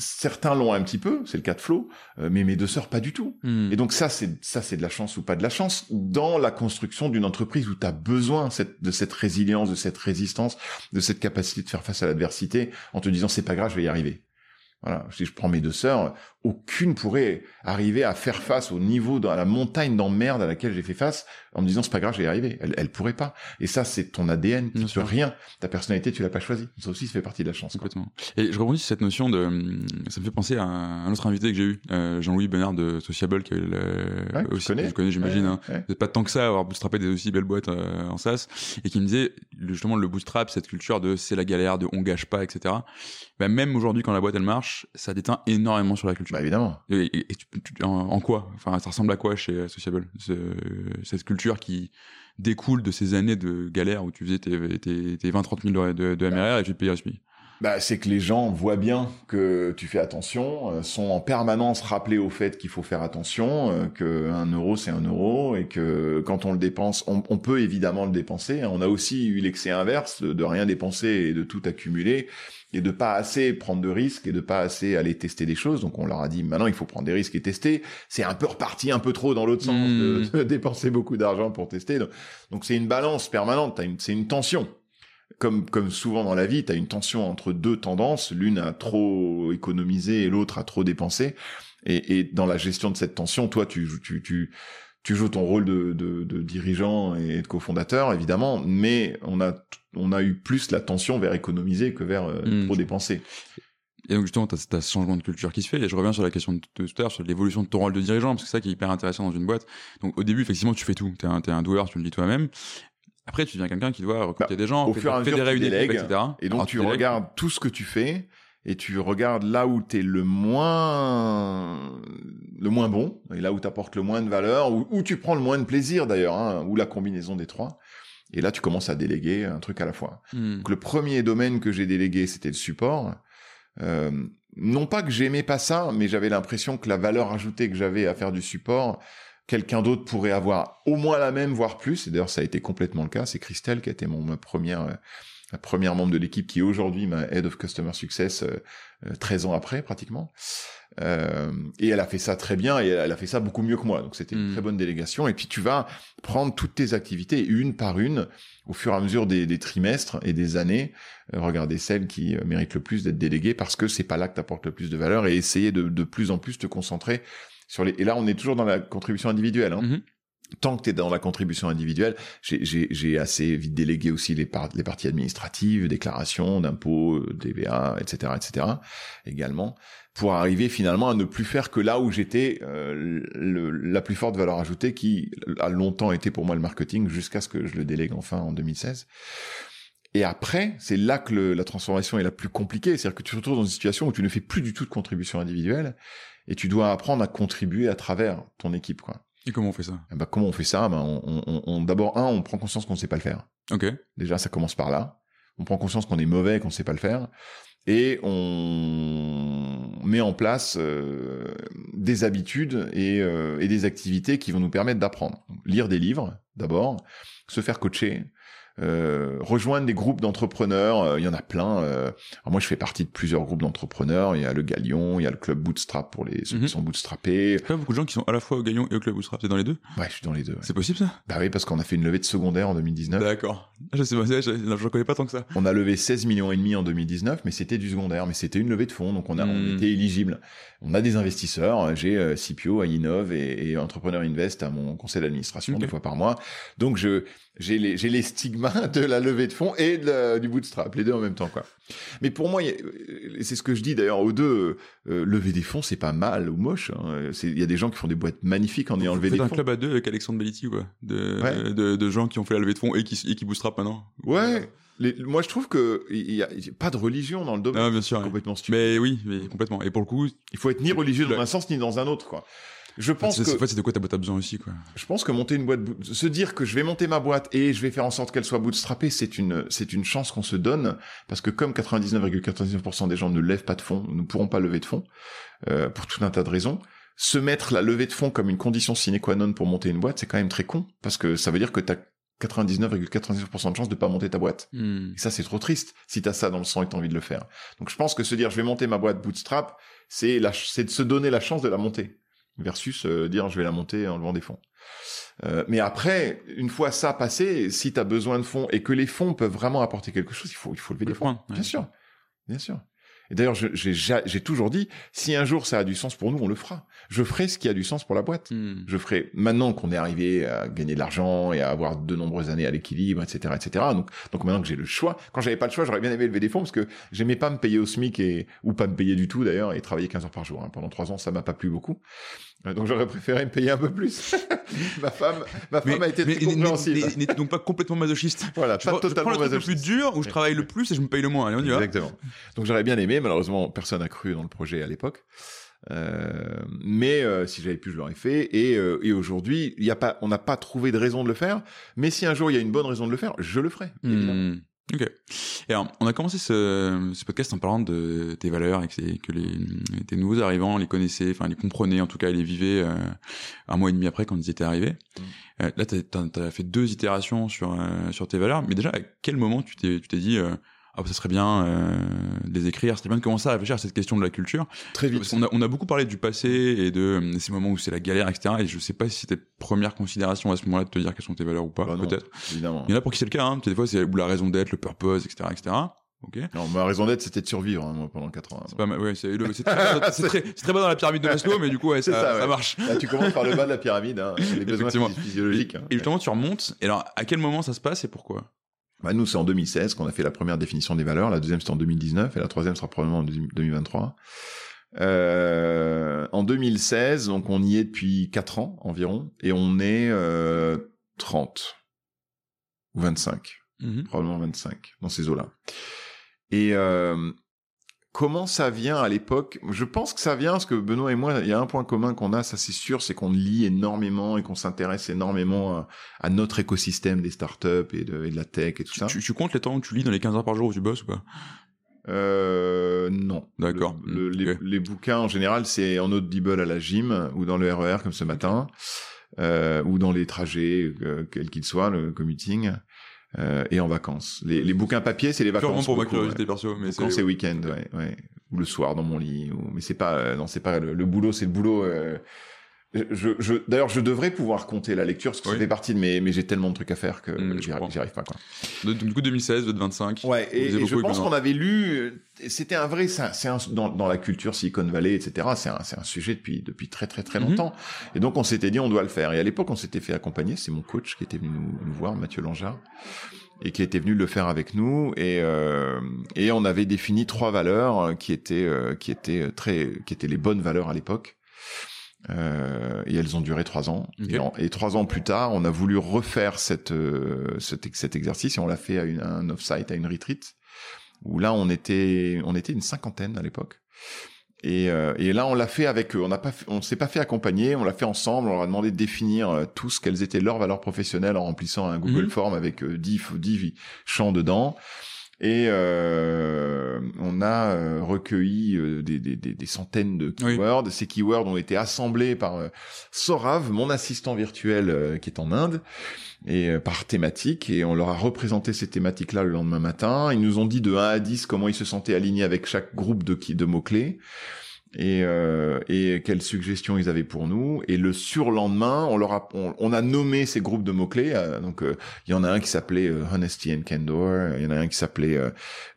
certains l'ont un petit peu, c'est le cas de Flo, euh, mais mes deux sœurs pas du tout. Hmm. Et donc ça c'est ça c'est de la chance ou pas de la chance dans la construction d'une entreprise où tu as besoin de cette résilience, de cette résistance, de cette capacité de faire face à l'adversité en te disant c'est pas grave, je vais y arriver. Voilà, si je prends mes deux sœurs, aucune pourrait arriver à faire face au niveau, dans la montagne d'emmerde à laquelle j'ai fait face, en me disant c'est pas grave, je vais y arriver. Elle, elle pourrait pas. Et ça, c'est ton ADN. Tu peux rien. Ta personnalité, tu l'as pas choisi. Ça aussi, ça fait partie de la chance. Complètement. Et je rebondis sur cette notion de, ça me fait penser à un autre invité que j'ai eu, euh, Jean-Louis Bernard de Sociable, qui le, aussi, connais, je connais, j'imagine. hein. pas tant que ça, avoir bootstrapé des aussi belles boîtes euh, en SaaS, et qui me disait justement le bootstrap, cette culture de c'est la galère, de on gâche pas, etc. Ben, même aujourd'hui, quand la boîte elle marche, ça déteint énormément sur la culture. Bah évidemment. Et, en, quoi? Enfin, ça ressemble à quoi chez Sociable Cette culture qui découle de ces années de galère où tu faisais tes, 20-30 000 de, de, MRR et tu te payais SPI bah, c'est que les gens voient bien que tu fais attention, euh, sont en permanence rappelés au fait qu'il faut faire attention, euh, que un euro c'est un euro et que quand on le dépense, on, peut évidemment le dépenser. On a aussi eu l'excès inverse de rien dépenser et de tout accumuler et de pas assez prendre de risques et de pas assez aller tester des choses. Donc on leur a dit maintenant il faut prendre des risques et tester. C'est un peu reparti un peu trop dans l'autre sens de, hmm. dépenser beaucoup d'argent pour tester. Donc c'est une balance permanente, c'est une tension. Comme, comme souvent dans la vie, tu as une tension entre deux tendances, l'une à trop économiser et l'autre à trop dépenser. Et, et, dans la gestion de cette tension, toi, tu, tu, tu, tu joues ton rôle de, de, de, dirigeant et de cofondateur, évidemment, mais on a, on a eu plus la tension vers économiser que vers euh, hmm. trop dépenser. Et donc justement, tu as, ce changement de culture qui se fait. Et je reviens sur la question de tout à l'heure, sur l'évolution de ton rôle de dirigeant, parce que c'est ça qui est hyper intéressant dans une boîte. Donc au début, effectivement, tu fais tout. Tu es, es, un doueur, tu le dis toi-même. Après, tu deviens quelqu'un qui doit recruter bah, des gens, fédérer une équipe, etc. Et donc tu, regardes tout ce que tu fais et tu regardes là où tu es le moins le moins bon et là où tu apportes le moins de valeur ou où tu prends le moins de plaisir d'ailleurs hein, ou la combinaison des trois et là tu commences à déléguer un truc à la fois hmm. donc le premier domaine que j'ai délégué c'était le support euh, non pas que j'aimais pas ça mais j'avais l'impression que la valeur ajoutée que j'avais à faire du support quelqu'un d'autre pourrait avoir au moins la même voire plus et d'ailleurs ça a été complètement le cas c'est Christelle qui a été mon ma première euh, la première membre de l'équipe qui est aujourd'hui ma Head of Customer Success euh, 13 euh, ans après pratiquement. Euh, et elle a fait ça très bien et elle a fait ça beaucoup mieux que moi. Donc c'était une hmm. très bonne délégation. Et puis tu vas prendre toutes tes activités une par une au fur et à mesure des, des trimestres et des années. Euh, regarder celles qui euh, méritent le plus d'être déléguées parce que c'est pas là que tu apportes le plus de valeur et essayer de, de plus en plus te concentrer sur les. Et là on est toujours dans la contribution individuelle. Hein. Mm-hmm tant que tu es dans la contribution individuelle, j'ai assez vite délégué aussi les, les parties administratives, déclarations d'impôts, DVA, etc., etc. également, pour arriver finalement à ne plus faire que là où j'étais euh, la plus forte valeur ajoutée, qui a longtemps été pour moi le marketing, jusqu'à ce que je le délègue enfin en 2016. Et après, c'est là que le, la transformation est la plus compliquée. C'est-à-dire que tu te retrouves dans une situation où tu ne fais plus du tout de contribution individuelle et tu dois apprendre à contribuer à travers ton équipe, quoi. Et comment on fait ça? Et bah, comment on fait ça? Ben, on, on, on, D'abord, un, on prend conscience qu'on ne sait pas le faire. Ok. Déjà, ça commence par là. On prend conscience qu'on est mauvais, qu'on ne sait pas le faire. Et on met en place euh, des habitudes et, euh, et des activités qui vont nous permettre d'apprendre. Lire des livres, d'abord. Se faire coacher euh, rejoindre des groupes d'entrepreneurs. Euh, il y en a plein. Euh. moi, je fais partie de plusieurs groupes d'entrepreneurs. Il y a le Galion, il y a le club Bootstrap pour les ceux qui mhm. sont bootstrappés. Il y a beaucoup de gens qui sont à la fois au Galion et au club Bootstrap. C'est dans les deux? Ouais, je suis dans les deux. C'est possible ça? Bah oui, parce qu'on a fait une levée de secondaire en 2019. D'accord. Ah, je sais pas, je, je, connais pas tant que ça. On a levé 16 millions et demi en 2019, mais c'était du secondaire, mais c'était une levée de fonds, donc on a on hmm. était éligible. On a des investisseurs. J'ai euh, CPO à Innov et, et Entrepreneur Invest à mon conseil d'administration deux fois par mois. Donc je j'ai les, j'ai les stigmas de la levée de fonds et du bootstrap, les deux en même temps, quoi. Mais pour moi, c'est ce que je dis d'ailleurs aux deux, euh, lever des fonds, c'est pas mal ou moche. Hein. Il y a des gens qui font des boîtes magnifiques en ayant levé des fonds. un club à deux avec Alexandre Belletti, quoi? De, de, de, gens qui ont fait la levée de fonds et qui, et qui bootstrap maintenant? Ouais. Les, moi, je trouve que il y a, pas de religion dans le domaine. Ah, bien sûr. Complètement stupide. Mais oui, mais complètement. Et pour le coup, il faut être ni religieux dans un sens ni dans un autre, quoi. Je pense que. En fait, c'est de quoi ta boîte a besoin aussi, quoi. Je pense que monter une boîte, se dire que je vais monter ma boîte et je vais faire en sorte qu'elle soit bootstrappée, c'est une, c'est une chance qu'on se donne parce que comme 99,99% des gens ne lèvent pas de fonds, ne pourront pas lever de fonds, euh, pour tout un tas de raisons. Se mettre la levée de fonds comme une condition sine qua non pour monter une boîte, c'est quand même très con parce que ça veut dire que t'as 99,99% de chance de pas monter ta boîte. Hmm. Et ça, c'est trop triste si t'as ça dans le sang et t'as envie de le faire. Donc, je pense que se dire, je vais monter ma boîte bootstrap, c'est c'est de se donner la chance de la monter versus euh, dire je vais la monter en levant des fonds. Euh, mais après, une fois ça passé, si tu as besoin de fonds et que les fonds peuvent vraiment apporter quelque chose, il faut, il faut lever des fonds. Bien sûr, bien sûr. Et d'ailleurs, j'ai toujours dit, si un jour ça a du sens pour nous, on le fera. Je ferai ce qui a du sens pour la boîte. Hmm. Je ferai maintenant qu'on est arrivé à gagner de l'argent et à avoir de nombreuses années à l'équilibre, etc., etc. Donc, donc maintenant que j'ai le choix, quand j'avais pas le choix, j'aurais bien aimé lever des fonds parce que j'aimais pas me payer au SMIC et ou pas me payer du tout d'ailleurs et travailler 15 heures par jour. Hein. Pendant trois ans, ça m'a pas plu beaucoup. Euh, donc j'aurais préféré me payer un peu plus. ma femme, ma femme a été très compréhensive. N'était donc pas complètement masochiste. Voilà, pas je, totalement je prends le le plus dur où je travaille le plus et je me paye le moins. Allez, on y va. Exactement. Donc j'aurais bien aimé. Malheureusement, personne n'a cru dans le projet à l'époque. Euh, mais euh, si j'avais pu, je l'aurais fait. Et, euh, et aujourd'hui, il y a pas, on n'a pas trouvé de raison de le faire. Mais si un jour il y a une bonne raison de le faire, je le ferai. Hmm. Ok. Et alors, on a commencé ce, ce, podcast en parlant de tes valeurs et que, que les, tes nouveaux arrivants les connaissaient, enfin les comprenaient, en tout cas les vivaient euh, un mois et demi après quand ils étaient arrivés. Mm. Euh, là, tu as, fait deux itérations sur euh, sur tes valeurs, mais déjà à quel moment tu t'es tu t'es dit ah, ça serait bien euh, de les écrire, ça serait bien de commencer à réfléchir à cette question de la culture. Très vite. on, a, on a beaucoup parlé du passé et de euh, ces moments où c'est la galère, etc. Et je sais pas si c'était première considération à ce moment-là de te dire quelles sont tes valeurs ou pas, bah peut-être. Évidemment. Il y en a pour qui c'est le cas, hein. Des fois, c'est la raison d'être, le purpose, etc., etc. Ok. Non, ma raison d'être, c'était de survivre, hein, moi, pendant 4 ans. C'est pas ouais, c'est, c'est très, très, très, bas dans la pyramide de Maslow, mais du coup, ouais, ça, ça, marche. Là, tu commences par le bas de la pyramide, hein, les besoins physiologiques. Hein. Et justement, tu remontes. Et alors, à quel moment ça se passe et pourquoi? Bah nous, c'est en 2016 qu'on a fait la première définition des valeurs. La deuxième, c'est en 2019. Et la troisième sera probablement en 2023. Euh, en 2016, donc on y est depuis 4 ans environ. Et on est euh, 30 ou 25. Mm-hmm. Probablement 25 dans ces eaux-là. Et euh, Comment ça vient à l'époque? Je pense que ça vient parce que Benoît et moi, il y a un point commun qu'on a, ça c'est sûr, c'est qu'on lit énormément et qu'on s'intéresse énormément à, notre écosystème des startups et de, et de la tech et tout ça. Tu, tu, comptes les temps où tu lis dans les 15 heures par jour où tu bosses ou pas? Euh, non. D'accord. Le, les, les, bouquins en général, c'est en audible à la gym ou dans le RER e comme ce matin, euh, ou dans les trajets, euh, quels qu'ils soient, le commuting. Euh, et en vacances. Les, les bouquins papier, c'est les vacances. pour ma curiosité perso, mais c'est c'est week-end, ouais, ouais, ou le soir dans mon lit. Ou... Mais c'est pas, euh, non, c'est pas le, boulot, c'est le boulot. Euh... Je, je, d'ailleurs, je devrais pouvoir compter la lecture parce que ça fait partie de mes, mais j'ai tellement de trucs à faire que mmh, j'y arrive, pas quoi. Du coup, 2016, 25. Ouais, et, je pense qu'on avait lu, c'était un vrai, c'est un, dans, dans la culture Silicon Valley, etc. C'est un, un sujet depuis depuis très très très mmh. longtemps. Et donc on s'était dit on doit le faire. Et à l'époque, on s'était fait accompagner. C'est mon coach qui était venu nous, nous voir, Mathieu Langard et qui était venu le faire avec nous et euh, et on avait défini trois valeurs qui étaient euh, qui étaient très qui étaient les bonnes valeurs à l'époque Euh, et elles ont duré trois ans. Et, en- et trois ans plus tard, on a voulu refaire cette, euh, cet, ex- cet exercice et on l'a fait à, une, à un off-site, à une retreat, où là on était, on était une cinquantaine à l'époque. Et, euh, et là, on l'a fait avec eux. On n'a pas, fait- on s'est pas fait accompagner. On l'a fait ensemble. On leur a demandé de définir euh, tous quelles étaient leurs valeurs professionnelles en remplissant un Google Mhm. Form avec euh, 10, f- 10 champs dedans. Et euh, on a euh, recueilli euh, des, des, des, des centaines de Oui. keywords. Ces keywords ont été assemblés par Sorav, mon assistant virtuel euh, qui est en Inde, et euh, par thématique. Et on leur a représenté ces thématiques-là le lendemain matin. Ils nous ont dit de 1 à 10 comment ils se sentaient alignés avec chaque groupe de, de mots-clés. Et, euh, et quelles suggestions ils avaient pour nous. Et le surlendemain, on leur a, on, on a nommé ces groupes de mots-clés. euh, donc, euh, il y en a un qui s'appelait euh, Honesty and Candor. Il y en a un qui s'appelait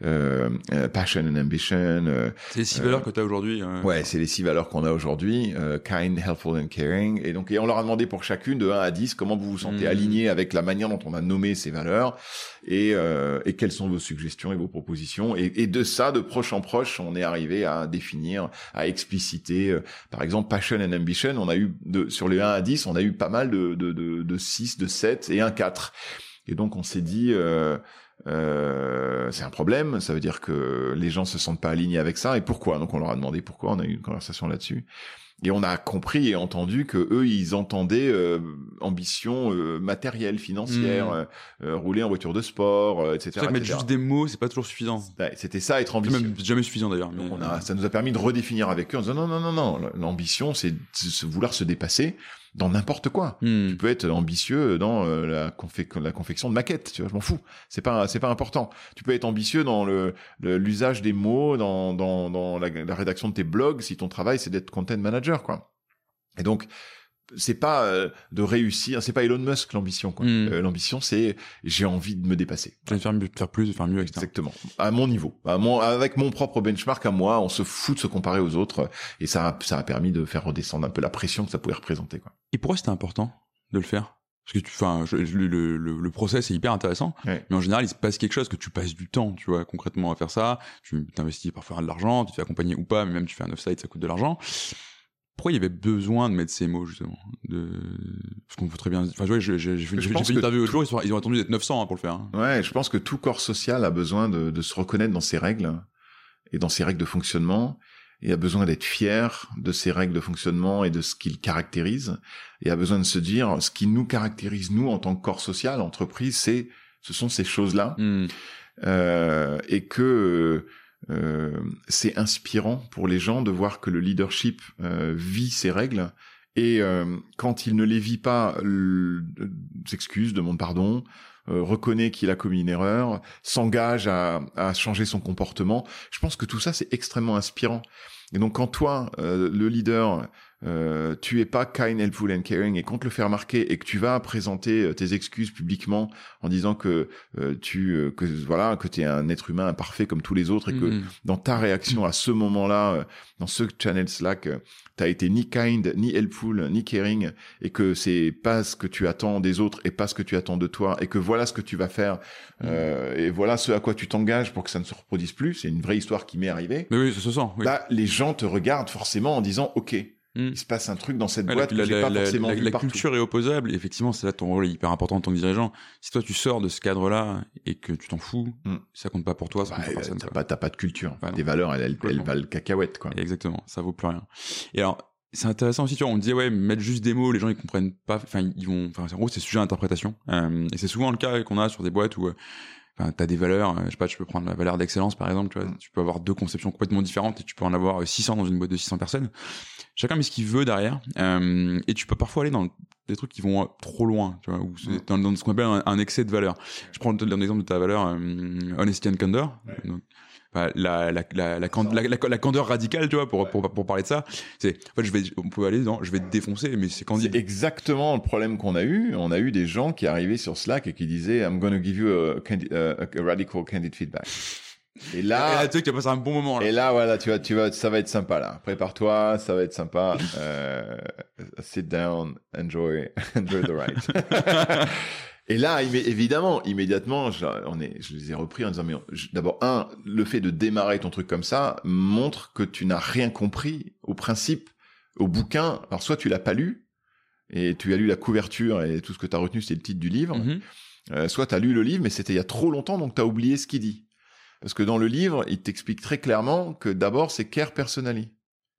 euh, Passion and Ambition. C'est les six valeurs que tu as aujourd'hui. euh. Ouais, c'est les six valeurs qu'on a aujourd'hui, euh, kind, helpful and caring. Et donc, et on leur a demandé pour chacune de 1 à 10 comment vous vous sentez Mhm. aligné avec la manière dont on a nommé ces valeurs et, euh, et quelles sont vos suggestions et vos propositions. Et, et de ça, de proche en proche, on est arrivé à définir, à expliciter. euh, par exemple, passion and ambition, on a eu sur les 1 à 10, on a eu pas mal de 6, de 7 et un 4. Et donc, on s'est dit... Euh, euh, c'est un problème, ça veut dire que les gens se sentent pas alignés avec ça. Et pourquoi? Donc on leur a demandé pourquoi. On a eu une conversation là-dessus. Et on a compris et entendu que eux, ils entendaient euh, ambition euh, matérielle, financière, Mm. euh, euh, rouler en voiture de sport, euh, etc. C'est vrai que mettre juste des mots, c'est pas toujours suffisant. C'était ça, être ambitieux. même jamais suffisant d'ailleurs. mais- a, ça nous a permis de redéfinir avec eux en disant non, non, non, non, l'ambition, c'est vouloir se dépasser dans n'importe quoi. Hmm. Tu peux être ambitieux dans euh, la, confec- la confection de maquettes, tu vois, je m'en fous. C'est pas, c'est pas important. Tu peux être ambitieux dans le le- l'usage des mots, dans dans dans la, la rédaction de tes blogs, si ton travail c'est d'être content manager, quoi. Et donc c'est pas euh, de réussir, c'est pas Elon Musk l'ambition, quoi. Mm. Euh, l'ambition c'est j'ai envie de me dépasser. J'ai envie de faire, mieux- de faire plus, de faire mieux, etc. Exactement. À mon niveau, à mon, avec mon propre benchmark à moi, on se fout de se comparer aux autres, et ça, a- ça a permis de faire redescendre un peu la pression que ça pouvait représenter, quoi. Et pourquoi c'était important de le faire? Parce que tu, enfin, le, le, le process est hyper intéressant, Ouais. mais en général, il se passe quelque chose que tu passes du temps, tu vois, concrètement à faire ça. Tu t'investis parfois de l'argent, tu te fais accompagner ou pas, mais même tu fais un offsite, ça coûte de l'argent. Pourquoi il y avait besoin de mettre ces mots justement de... Parce qu'on peut très bien. Enfin, tu vois, j'ai fait, j'ai fait une l'autre jour, ils, ont attendu d'être 900 hein, pour le faire. hein. Ouais, je pense que tout corps social a besoin de, de se reconnaître dans ses règles et dans ses règles de fonctionnement, et a besoin d'être fier de ses règles de fonctionnement et de ce qu'il caractérise, et a besoin de se dire ce qui nous caractérise nous en tant que corps social, entreprise, c'est ce sont ces choses-là, Hmm. euh, et que c'est inspirant pour les gens de voir que le leadership euh, vit ses règles et euh, quand il ne les vit pas, euh, s'excuse, demande pardon, euh, reconnaît qu'il a commis une erreur, s'engage à, à changer son comportement. Je pense que tout ça c'est extrêmement inspirant. Et donc quand toi, euh, le leader, euh, tu es pas kind, helpful and caring et qu'on te le fait remarquer et que tu vas présenter euh, tes excuses publiquement en disant que euh, tu euh, que voilà que tu es un être humain imparfait comme tous les autres et que Hmm. dans ta réaction à ce moment-là dans ce channel Slack t'as été ni kind ni helpful ni caring et que c'est pas ce que tu attends des autres et pas ce que tu attends de toi et que voilà ce que tu vas faire euh, et voilà ce à quoi tu t'engages pour que ça ne se reproduise plus c'est une vraie histoire qui m'est arrivée Mais oui, ça se sent. Oui. bah les gens te regardent forcément en disant ok Hmm. il se passe un truc dans cette Ouais, boîte la, que j'ai la- pas la- forcément la- vu la partout. culture est opposable. Et effectivement, c'est là ton rôle est hyper important en tant que dirigeant. Si toi tu sors de ce cadre-là et que tu t'en fous, Mm. ça compte pas pour toi, ça Bah, compte pour personne. t'as pas, t'as pas de culture. Bah. Tes valeurs, elles, elles, elles Complètement. valent cacahuète, quoi. Exactement, ça vaut plus rien. Et alors, c'est intéressant aussi, tu vois, on disait ouais, mettre juste des mots, les gens ils comprennent pas, enfin ils vont, enfin en gros c'est sujet à interprétation. Euh, et c'est souvent le cas qu'on a sur des boîtes où, euh, enfin t'as des valeurs, euh, je sais pas, tu peux prendre la valeur d'excellence par exemple, tu vois, Mm. tu peux avoir deux conceptions complètement différentes et tu peux en avoir euh, 600 dans une boîte de 600 personnes. Chacun met ce qu'il veut derrière, euh, et tu peux parfois aller dans des trucs qui vont euh, trop loin, tu vois, ou Mm. dans, dans ce qu'on appelle un, un excès de valeur. Je prends un exemple de ta valeur euh, honesty and candor. Ouais. Donc, enfin, la, la, la, la, can- la, la- la candeur radicale, tu vois, pour, pour, pour parler de ça. C'est, en fait, je vais, on peut aller dans, je vais te défoncer, mais c'est C'est candide. exactement le problème qu'on a eu. On a eu des gens qui arrivaient sur Slack et qui disaient I'm gonna give you a, a- a radical candid feedback. Et Et là, là, tu sais que tu as passé un bon moment, là. et là, voilà, tu vas, tu vas, ça va être sympa là. Prépare-toi, ça va être sympa. Euh, sit down, enjoy, enjoy the ride. Et là, évidemment, immédiatement, je, on est, je les ai repris en disant, mais d'abord, un, le fait de démarrer ton truc comme ça montre que tu n'as rien compris au principe Au bouquin, alors soit tu l'as pas lu et tu as lu la couverture et tout ce que tu as retenu c'est le titre du livre, Mhm. euh, soit tu as lu le livre mais c'était il y a trop longtemps donc tu as oublié ce qu'il dit. Parce que dans le livre, il t'explique très clairement que d'abord c'est care personally.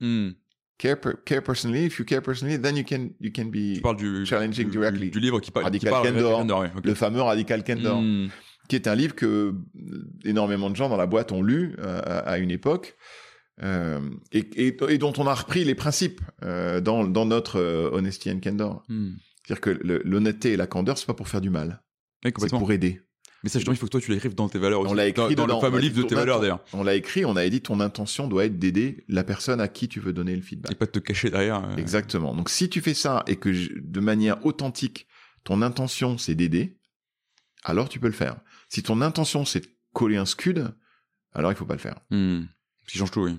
Hmm. Care, per- care personally, if you care personally, then you can you can be Tu parles du, Challenging du, directly. du, livre qui, parle Radical qui parle Candor. Candor, ouais, ok. le fameux radical candor. Hmm. qui est un livre que euh, énormément de gens dans la boîte ont lu euh, à, à une époque euh, et, et- et dont on a repris les principes euh, dans, dans notre Honesty and Candor. Hmm. C'est-à-dire que l'honnêteté et la candeur, c'est pas pour faire du mal, c'est pour aider. Mais ça, justement, il faut que toi, tu l'écrives dans tes valeurs aussi. On l'a écrit dans, dans le fameux livre de tes valeurs, d'ailleurs. On l'a écrit, on a dit ton intention doit être d'aider la personne à qui tu veux donner le Et feedback. pas de te cacher derrière. euh. Exactement. Donc si tu fais ça et que je- de manière authentique, ton intention c'est d'aider, alors tu peux le faire. Si ton intention c'est de coller un scud, alors il faut pas le faire. Hmm. Ce qui change tout, oui.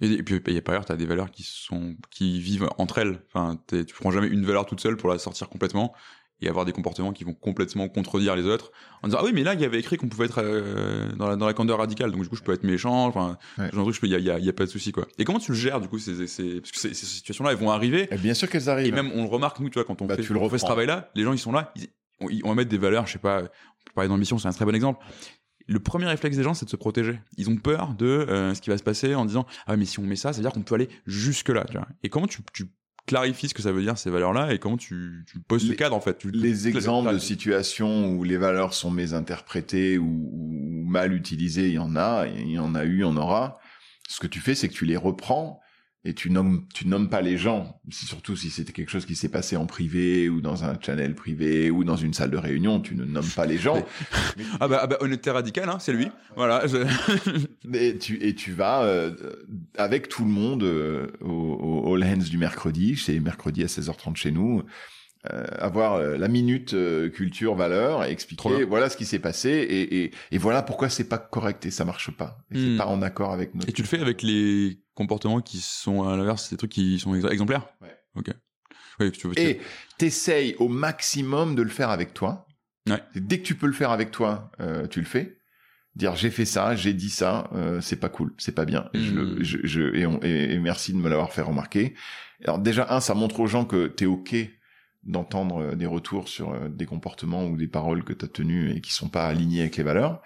Et, et puis, et par ailleurs, t'as des valeurs qui sont, qui vivent entre elles. Enfin, tu prends jamais une valeur toute seule pour la sortir complètement et avoir des comportements qui vont complètement contredire les autres en disant ah oui mais là il y avait écrit qu'on pouvait être euh, dans la dans la candeur radicale donc du coup je peux être méchant enfin Ouais. genre de truc, je peux- il y a, y a- y a pas de souci quoi et comment tu le gères du coup ces, ces parce que ces, ces situations là elles vont arriver Et bien sûr qu'elles et arrivent. même on le remarque nous tu vois quand on Bah, fait, tu le on fait ce travail là les gens ils sont là ils, on, ils- on va mettre des valeurs je sais pas on peut parler d'ambition c'est un très bon exemple le premier réflexe des gens, c'est de se protéger. Ils ont peur de euh, ce qui va se passer en disant ah mais si on met ça, ça veut dire qu'on peut aller jusque là. Tu vois. Et comment tu, tu clarifies ce que ça veut dire ces valeurs-là et comment tu, tu poses ce Les- cadre en fait. Tu- les tu- exemples de situations où les valeurs sont mésinterprétées ou, ou mal utilisées, il y en a, il y en a eu, il y en aura. Ce que tu fais, c'est que tu les reprends et tu nommes, tu nommes pas les gens. Surtout si c'était quelque chose qui s'est passé en privé ou dans un channel privé ou dans une salle de réunion, tu ne nommes pas les gens. Ah bah, ah bah honnêteté radicale, hein, c'est lui. Voilà. je- Et tu, et tu vas euh, avec tout le monde euh, au, au All Hands du mercredi, c'est mercredi à 16h30 chez nous, euh, avoir euh, la minute euh, culture valeur, expliquer voilà ce qui s'est passé et, et, et voilà pourquoi c'est pas correct et ça marche pas. Et Hmm. c'est pas en accord avec notre. Et tu le fais avec les comportements qui sont à l'inverse, des trucs qui sont ex- exemplaires. Ouais. Ok. Oui, tu veux. Et t'essayes au maximum de le faire avec toi. Ouais. Dès que tu peux le faire avec toi, euh, tu le fais. Dire j'ai fait ça, j'ai dit ça, euh, c'est pas cool, c'est pas bien. Et, je, Mm. le- je, je- et, on- et- et merci de me l'avoir fait remarquer. Alors déjà un, ça montre aux gens que t'es ok d'entendre euh, des retours sur euh, des comportements ou des paroles que t'as tenues et qui sont pas alignées avec les valeurs.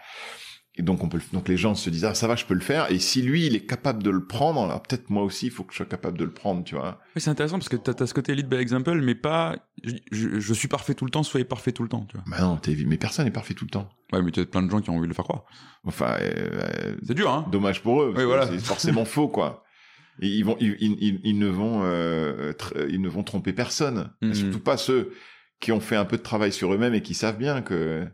Et donc on peut, donc les gens se disent ah ça va, je peux le faire. Et si lui il est capable de le prendre, alors peut-être moi aussi il faut que je sois capable de le prendre, tu vois. Oui, c'est intéressant parce que t'as as ce côté lead by example, mais pas. Je, je- je suis parfait tout le temps, soyez parfait tout le temps. Tu vois. Bah non, t'es, mais personne n'est parfait tout le temps. Ouais, mais tu as plein de gens qui ont envie de le faire croire. Enfin, euh, euh, C'est dur, hein. dommage pour eux. Oui, voilà. C'est forcément faux, quoi. Et ils vont, ils, ils, ne vont, euh, ils ne vont tromper personne. Mhm. surtout pas ceux qui ont fait un peu de travail sur eux-mêmes et qui savent bien que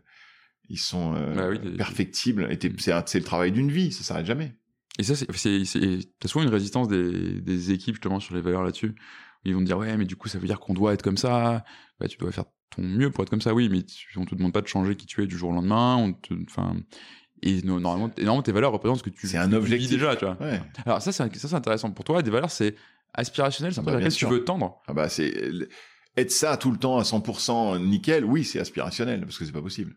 ils sont euh, Bah oui, perfectibles. Et c'est, le travail d'une vie, ça s'arrête jamais. Et ça, c'est, c'est, c'est- t'as souvent une résistance des, des équipes justement sur les valeurs là-dessus. Ils vont te dire ouais, mais du coup, ça veut dire qu'on doit être comme ça. Bah, tu dois faire ton mieux pour être comme ça, oui, mais on te demande pas de changer qui tu es du jour au lendemain. On te, enfin, et no- normalement, normalement, tes valeurs représentent ce que tu, vis déjà, tu vois. Ouais. Alors ça, c'est, intéressant pour toi. Des valeurs, c'est aspirationnel, c'est un truc à tu veux tendre. Ah bah c'est être ça tout le temps à 100% nickel. Oui, c'est aspirationnel parce que c'est pas possible.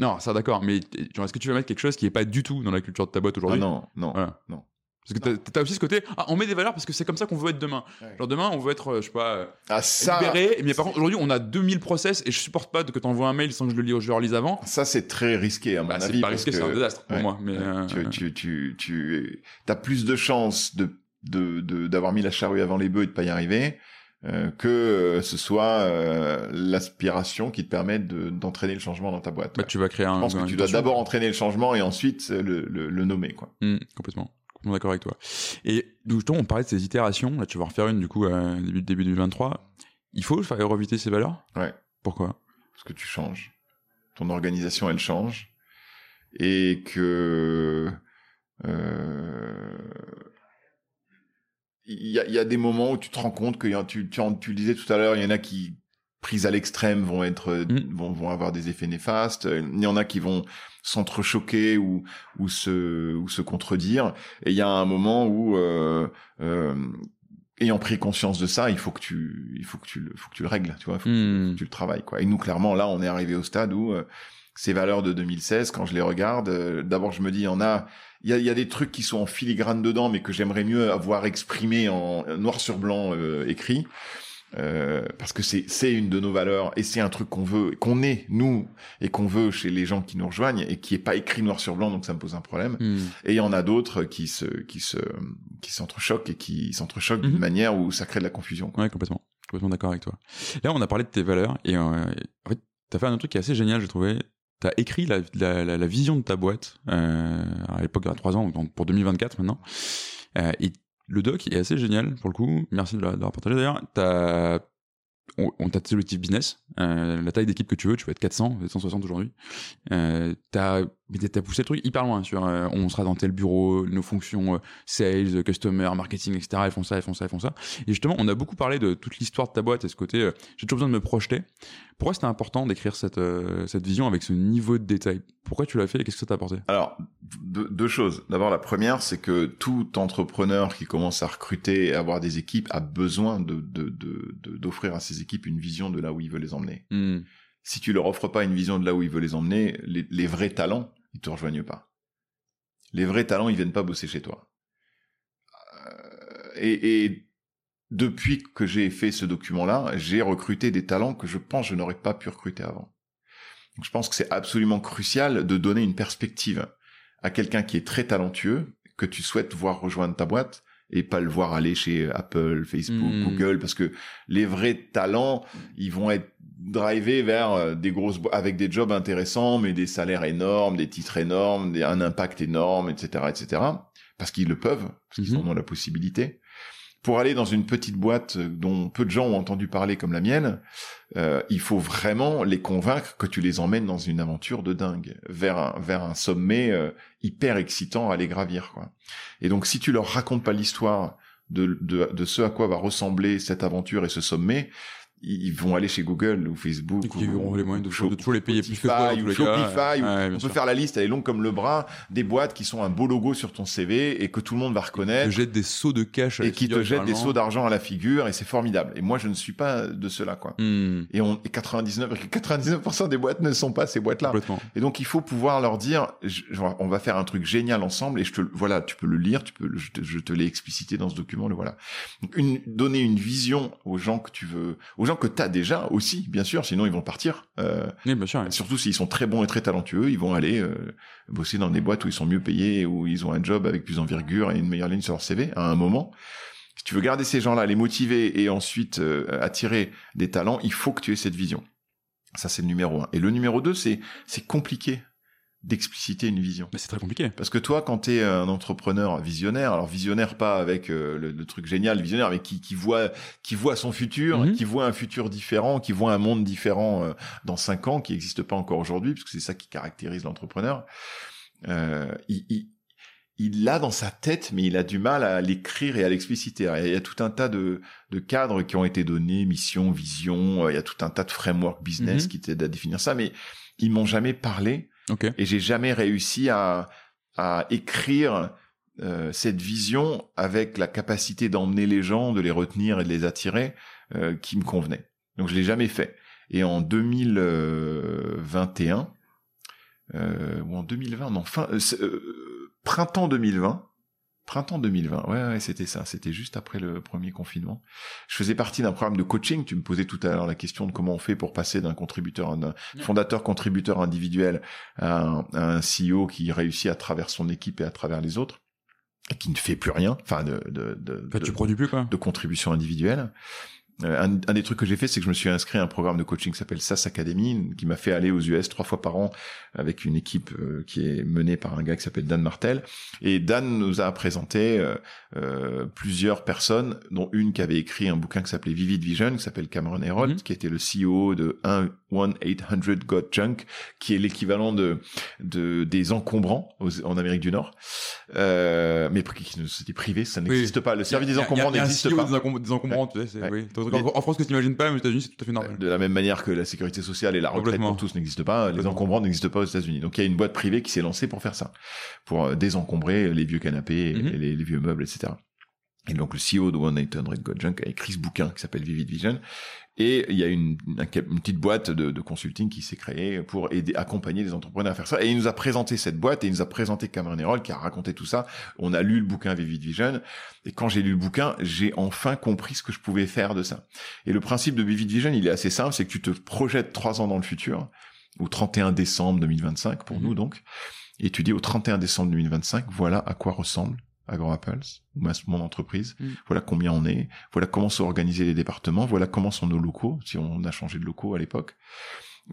Non, ça d'accord, mais genre, est-ce que tu veux mettre quelque chose qui est pas du tout dans la culture de ta boîte Ah aujourd'hui non, non. Voilà. non. Parce que t'as, t'as aussi ce côté, ah, on met des valeurs parce que c'est comme ça qu'on veut être demain. Ouais. Genre demain, on veut être, euh, je sais pas, euh, Ah ça, libéré. Mais par contre, aujourd'hui, on a 2000 process et je supporte pas que t'envoies un mail sans que je le, lis, je le relise avant. ça c'est très risqué à mon Bah, avis. c'est pas risqué, c'est que- un désastre pour Ouais. moi. Mais Ouais. euh, tu, tu, tu, tu as plus de chances de de de- d'avoir mis la charrue avant les bœufs et de pas y arriver euh, que euh, ce soit euh, l'aspiration qui te permette de- d'entraîner le changement dans ta boîte. bah, ouais. tu vas créer un. Je pense que tu dois d'abord entraîner le changement et ensuite le, le, le nommer quoi. Hmm, complètement. Complètement d'accord avec toi. Et justement, on parlait de ces itérations. Là, tu vas en refaire une du coup début début 2023. Il faut faire reviter ces valeurs? Ouais. Pourquoi? Parce que tu changes, ton organisation elle change et que il y a, y a des moments où tu te rends compte que y a- tu, tu, tu le disais tout à l'heure, il y en a qui prises à l'extrême vont être euh, Mm. vont, vont avoir des effets néfastes. Il y en a qui vont s'entrechoquer ou ou se ou se contredire. Et il y a un moment où euh, euh, ayant pris conscience de ça, il faut que tu il faut que tu le faut que tu le règles, tu vois, il faut que tu- faut que tu le travailles quoi. Et nous clairement là, on est arrivé au stade où euh, ces valeurs de 2016, quand je les regarde, euh, d'abord je me dis, il y en a, il y a, y a, des trucs qui sont en filigrane dedans, mais que j'aimerais mieux avoir exprimé en noir sur blanc euh, écrit. Euh, parce que c'est c'est une de nos valeurs et c'est un truc qu'on veut qu'on est nous et qu'on veut chez les gens qui nous rejoignent et qui est pas écrit noir sur blanc donc ça me pose un problème Hmm. et il y en a d'autres qui se qui se qui s'entrechoquent et qui s'entrechoquent d'une Mhm. manière où ça crée de la confusion quoi. Ouais, complètement. Complètement d'accord avec toi. Là, on a parlé de tes valeurs et euh, en fait, t'as fait un autre truc qui est assez génial, j'ai trouvé. T'as écrit la, vision de ta boîte euh, à l'époque, a trois ans, donc pour 2024 maintenant. Euh, et le doc est assez génial pour le coup. Merci de l'a- de l'avoir partagé d'ailleurs. T'as on, on t'a tes objectifs business, euh, la taille d'équipe que tu veux, tu peux être 400, 160 aujourd'hui. T'as, mais t'as- poussé le truc hyper loin sur, euh, on sera dans tel bureau, nos fonctions euh, sales, customer, marketing, etc. Elles font ça, elles font ça, elles font ça. Et justement, on a beaucoup parlé de toute l'histoire de ta boîte et ce côté, euh, j'ai toujours besoin de me projeter. Pourquoi c'était important d'écrire cette, euh, cette vision avec ce niveau de détail? Pourquoi tu l'as fait et qu'est-ce que ça t'a apporté? Alors deux, deux choses. D'abord la première c'est que tout entrepreneur qui commence à recruter et avoir des équipes a besoin de de de- de- d'offrir à ses équipes une vision de là où il veut les emmener. Hmm. Si tu leur offres pas une vision de là où il veut les emmener, les, les vrais talents ils te rejoignent pas. Les vrais talents ils viennent pas bosser chez toi. Euh, et, et depuis que j'ai fait ce document-là, j'ai recruté des talents que je pense je n'aurais pas pu recruter avant. Je pense que c'est absolument crucial de donner une perspective à quelqu'un qui est très talentueux, que tu souhaites voir rejoindre ta boîte, et pas le voir aller chez Apple, Facebook, Mm. Google, parce que les vrais talents, ils vont être drivés vers euh, des grosses avec des jobs intéressants, mais des salaires énormes, des titres énormes, des- un impact énorme, etc., etc. Parce qu'ils le peuvent, parce qu'ils Mhm. en ont la possibilité. Pour aller dans une petite boîte dont peu de gens ont entendu parler comme la mienne, euh, il faut vraiment les convaincre que tu les emmènes dans une aventure de dingue, vers un, vers un sommet euh, hyper excitant à aller gravir. Quoi. Et donc si tu leur racontes pas l'histoire de, de, de ce à quoi va ressembler cette aventure et ce sommet, ils ils vont aller chez Google ou Facebook Et qui ou auront les moyens de, de toujours les payer plus que ou. Shopify, ou- Ouais, on sûr. peut faire la liste, elle est longue comme le bras, des boîtes qui sont un beau logo sur ton CV et que tout le monde va Te reconnaître jette des sauts de cash à et qui te jettent des sauts d'argent à la figure et c'est formidable. Et moi, je ne suis pas de cela, quoi. Hmm. Et on, et 99, 99% des boîtes ne sont pas ces boîtes-là. Et donc, il faut pouvoir leur dire, je- on va faire un truc génial ensemble et je te, voilà, tu peux le lire, tu peux, le- je te, te l'ai explicité dans ce document, le voilà. Donc, une, donner une vision aux gens que tu veux, aux gens que t'as déjà aussi, bien sûr, sinon ils vont partir. Euh, Oui, bien sûr. ouais. Surtout s'ils sont très bons et très talentueux, ils vont aller euh, bosser dans des boîtes où ils sont mieux payés, où ils ont un job avec plus d'envergure et une meilleure ligne sur leur CV à un moment. Si tu veux garder ces gens-là, les motiver et ensuite euh, attirer des talents, il faut que tu aies cette vision. Ça, c'est le numéro un. Et le numéro deux, c'est c'est compliqué d'expliciter une vision. Mais c'est très compliqué. Parce que toi, quand tu es un entrepreneur visionnaire, alors visionnaire pas avec euh, le, le truc génial, visionnaire, mais qui, qui voit qui voit son futur, Mhm. qui voit un futur différent, qui voit un monde différent euh, dans cinq ans, qui n'existe pas encore aujourd'hui, parce que c'est ça qui caractérise l'entrepreneur. Euh, il, il, il l'a dans sa tête, mais il a du mal à l'écrire et à l'expliciter. Il y a tout un tas de, de cadres qui ont été donnés, mission, vision, euh, il y a tout un tas de framework business Mhm. qui t'aident à définir ça, mais ils m'ont jamais parlé Ok. et j'ai jamais réussi à, à écrire euh, cette vision avec la capacité d'emmener les gens, de les retenir et de les attirer euh, qui me convenait. Donc je l'ai jamais fait. Et en 2021 euh, ou en 2020, non, fin, euh, euh, printemps 2020. Printemps 2020, ouais, ouais, c'était ça, c'était juste après le premier confinement. Je faisais partie d'un programme de coaching. Tu me posais tout à l'heure la question de comment on fait pour passer d'un contributeur, d'un fondateur contributeur individuel à un, à un CEO qui réussit à travers son équipe et à travers les autres et qui ne fait plus rien, enfin de de de, de- tu produis plus quoi. de contribution individuelle. Euh, un, un, des trucs que j'ai fait, c'est que je me suis inscrit à un programme de coaching qui s'appelle SAS Academy, qui m'a fait aller aux US trois fois par an avec une équipe euh, qui est menée par un gars qui s'appelle Dan Martel. Et Dan nous a présenté euh, euh plusieurs personnes, dont une qui avait écrit un bouquin qui s'appelait Vivid Vision, qui s'appelle Cameron Herold, mhm. qui était le CEO de un 1-800-GOT-JUNK, qui est l'équivalent de, de, des encombrants aux, en Amérique du Nord, euh, mais qui c'était privé, ça n'existe oui. pas. Le service a, des encombrants n'existe pas. Des, encom des encombrants, ouais. tu sais, ouais. oui. en, en France, que tu n'imagines pas, mais aux États-Unis, c'est tout à fait normal. De la même manière que la sécurité sociale et la retraite pour tous n'existe pas, les encombrants n'existent pas aux États-Unis. Donc il y a une boîte privée qui s'est lancée pour faire ça, pour euh, désencombrer les vieux canapés, mm -hmm. les, les vieux meubles, etc. Et donc le CEO de One Night Got Junk a écrit ce bouquin qui s'appelle Vivid Vision et il y a une, une, petite boîte de, de consulting qui s'est créée pour aider, accompagner les entrepreneurs à faire ça. Et il nous a présenté cette boîte et il nous a présenté Cameron Herold qui a raconté tout ça. On a lu le bouquin Vivid Vision. Et quand j'ai lu le bouquin, j'ai enfin compris ce que je pouvais faire de ça. Et le principe de Vivid Vision, il est assez simple, c'est que tu te projettes trois ans dans le futur, au 31 décembre 2025 pour mmh. nous donc, et tu dis au 31 décembre 2025, voilà à quoi ressemble Agro Apples, ou mon entreprise. Mm. Voilà combien on est. Voilà comment sont organisés les départements. Voilà comment sont nos locaux, si on a changé de locaux à l'époque.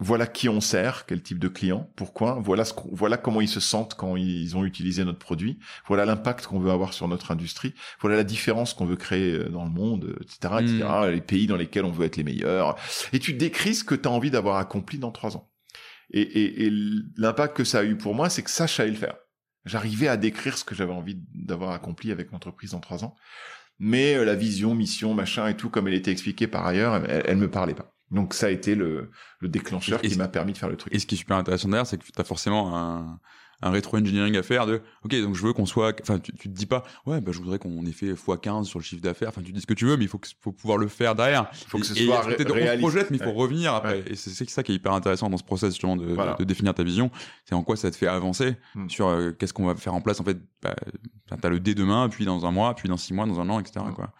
Voilà qui on sert, quel type de client, pourquoi. Voilà ce voilà comment ils se sentent quand ils ont utilisé notre produit. Voilà l'impact qu'on veut avoir sur notre industrie. Voilà la différence qu'on veut créer euh, dans le monde, etc., etc. Mm. Les pays dans lesquels on veut être les meilleurs. Et tu décris ce que tu as envie d'avoir accompli dans trois ans. Et, et, et l'impact que ça a eu pour moi, c'est que ça, je savais le faire. J'arrivais à décrire ce que j'avais envie d'avoir accompli avec l'entreprise en trois ans. Mais euh, la vision, mission, machin et tout, comme elle était expliquée par ailleurs, elle, elle me parlait pas. Donc ça a été le, le déclencheur qui m'a permis de faire le truc. Et ce qui est super intéressant d'ailleurs, c'est que tu as forcément un, un rétro-engineering à faire de ok donc je veux qu'on soit enfin tu, tu te dis pas ouais bah je voudrais qu'on ait fait x15 sur le chiffre d'affaires. Enfin tu dis ce que tu veux mais il faut que, faut pouvoir le faire derrière. Il faut que ce soit ré réaliste. on projette mais il faut revenir après. Et c'est ça qui est hyper intéressant dans ce process justement de, de, définir ta vision. C'est en quoi ça te fait avancer hmm. sur euh, qu'est-ce qu'on va faire en place en fait bah, t'as le dé demain puis dans un mois puis dans six mois dans un an etc hmm. quoi.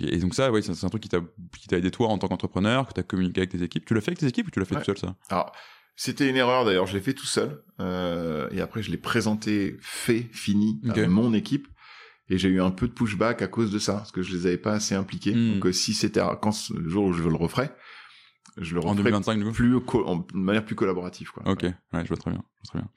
Et donc ça ouais c'est un truc qui t'a aidé toi en tant qu'entrepreneur que t'as communiqué avec tes équipes. Tu l'as fait avec tes équipes ou tu l'as fait tout seul ça? Alors c'était une erreur d'ailleurs, je l'ai fait tout seul. Euh, et après, je l'ai présenté, fait, fini à mon équipe. Et j'ai eu un peu de pushback à cause de ça, parce que je les avais pas assez impliqués. Hmm. Donc euh, si c'était quand le jour où je le referai, je le en 2025 du coup plus en, de manière plus collaborative quoi. Ok, ouais, je vois très bien, je vois très bien.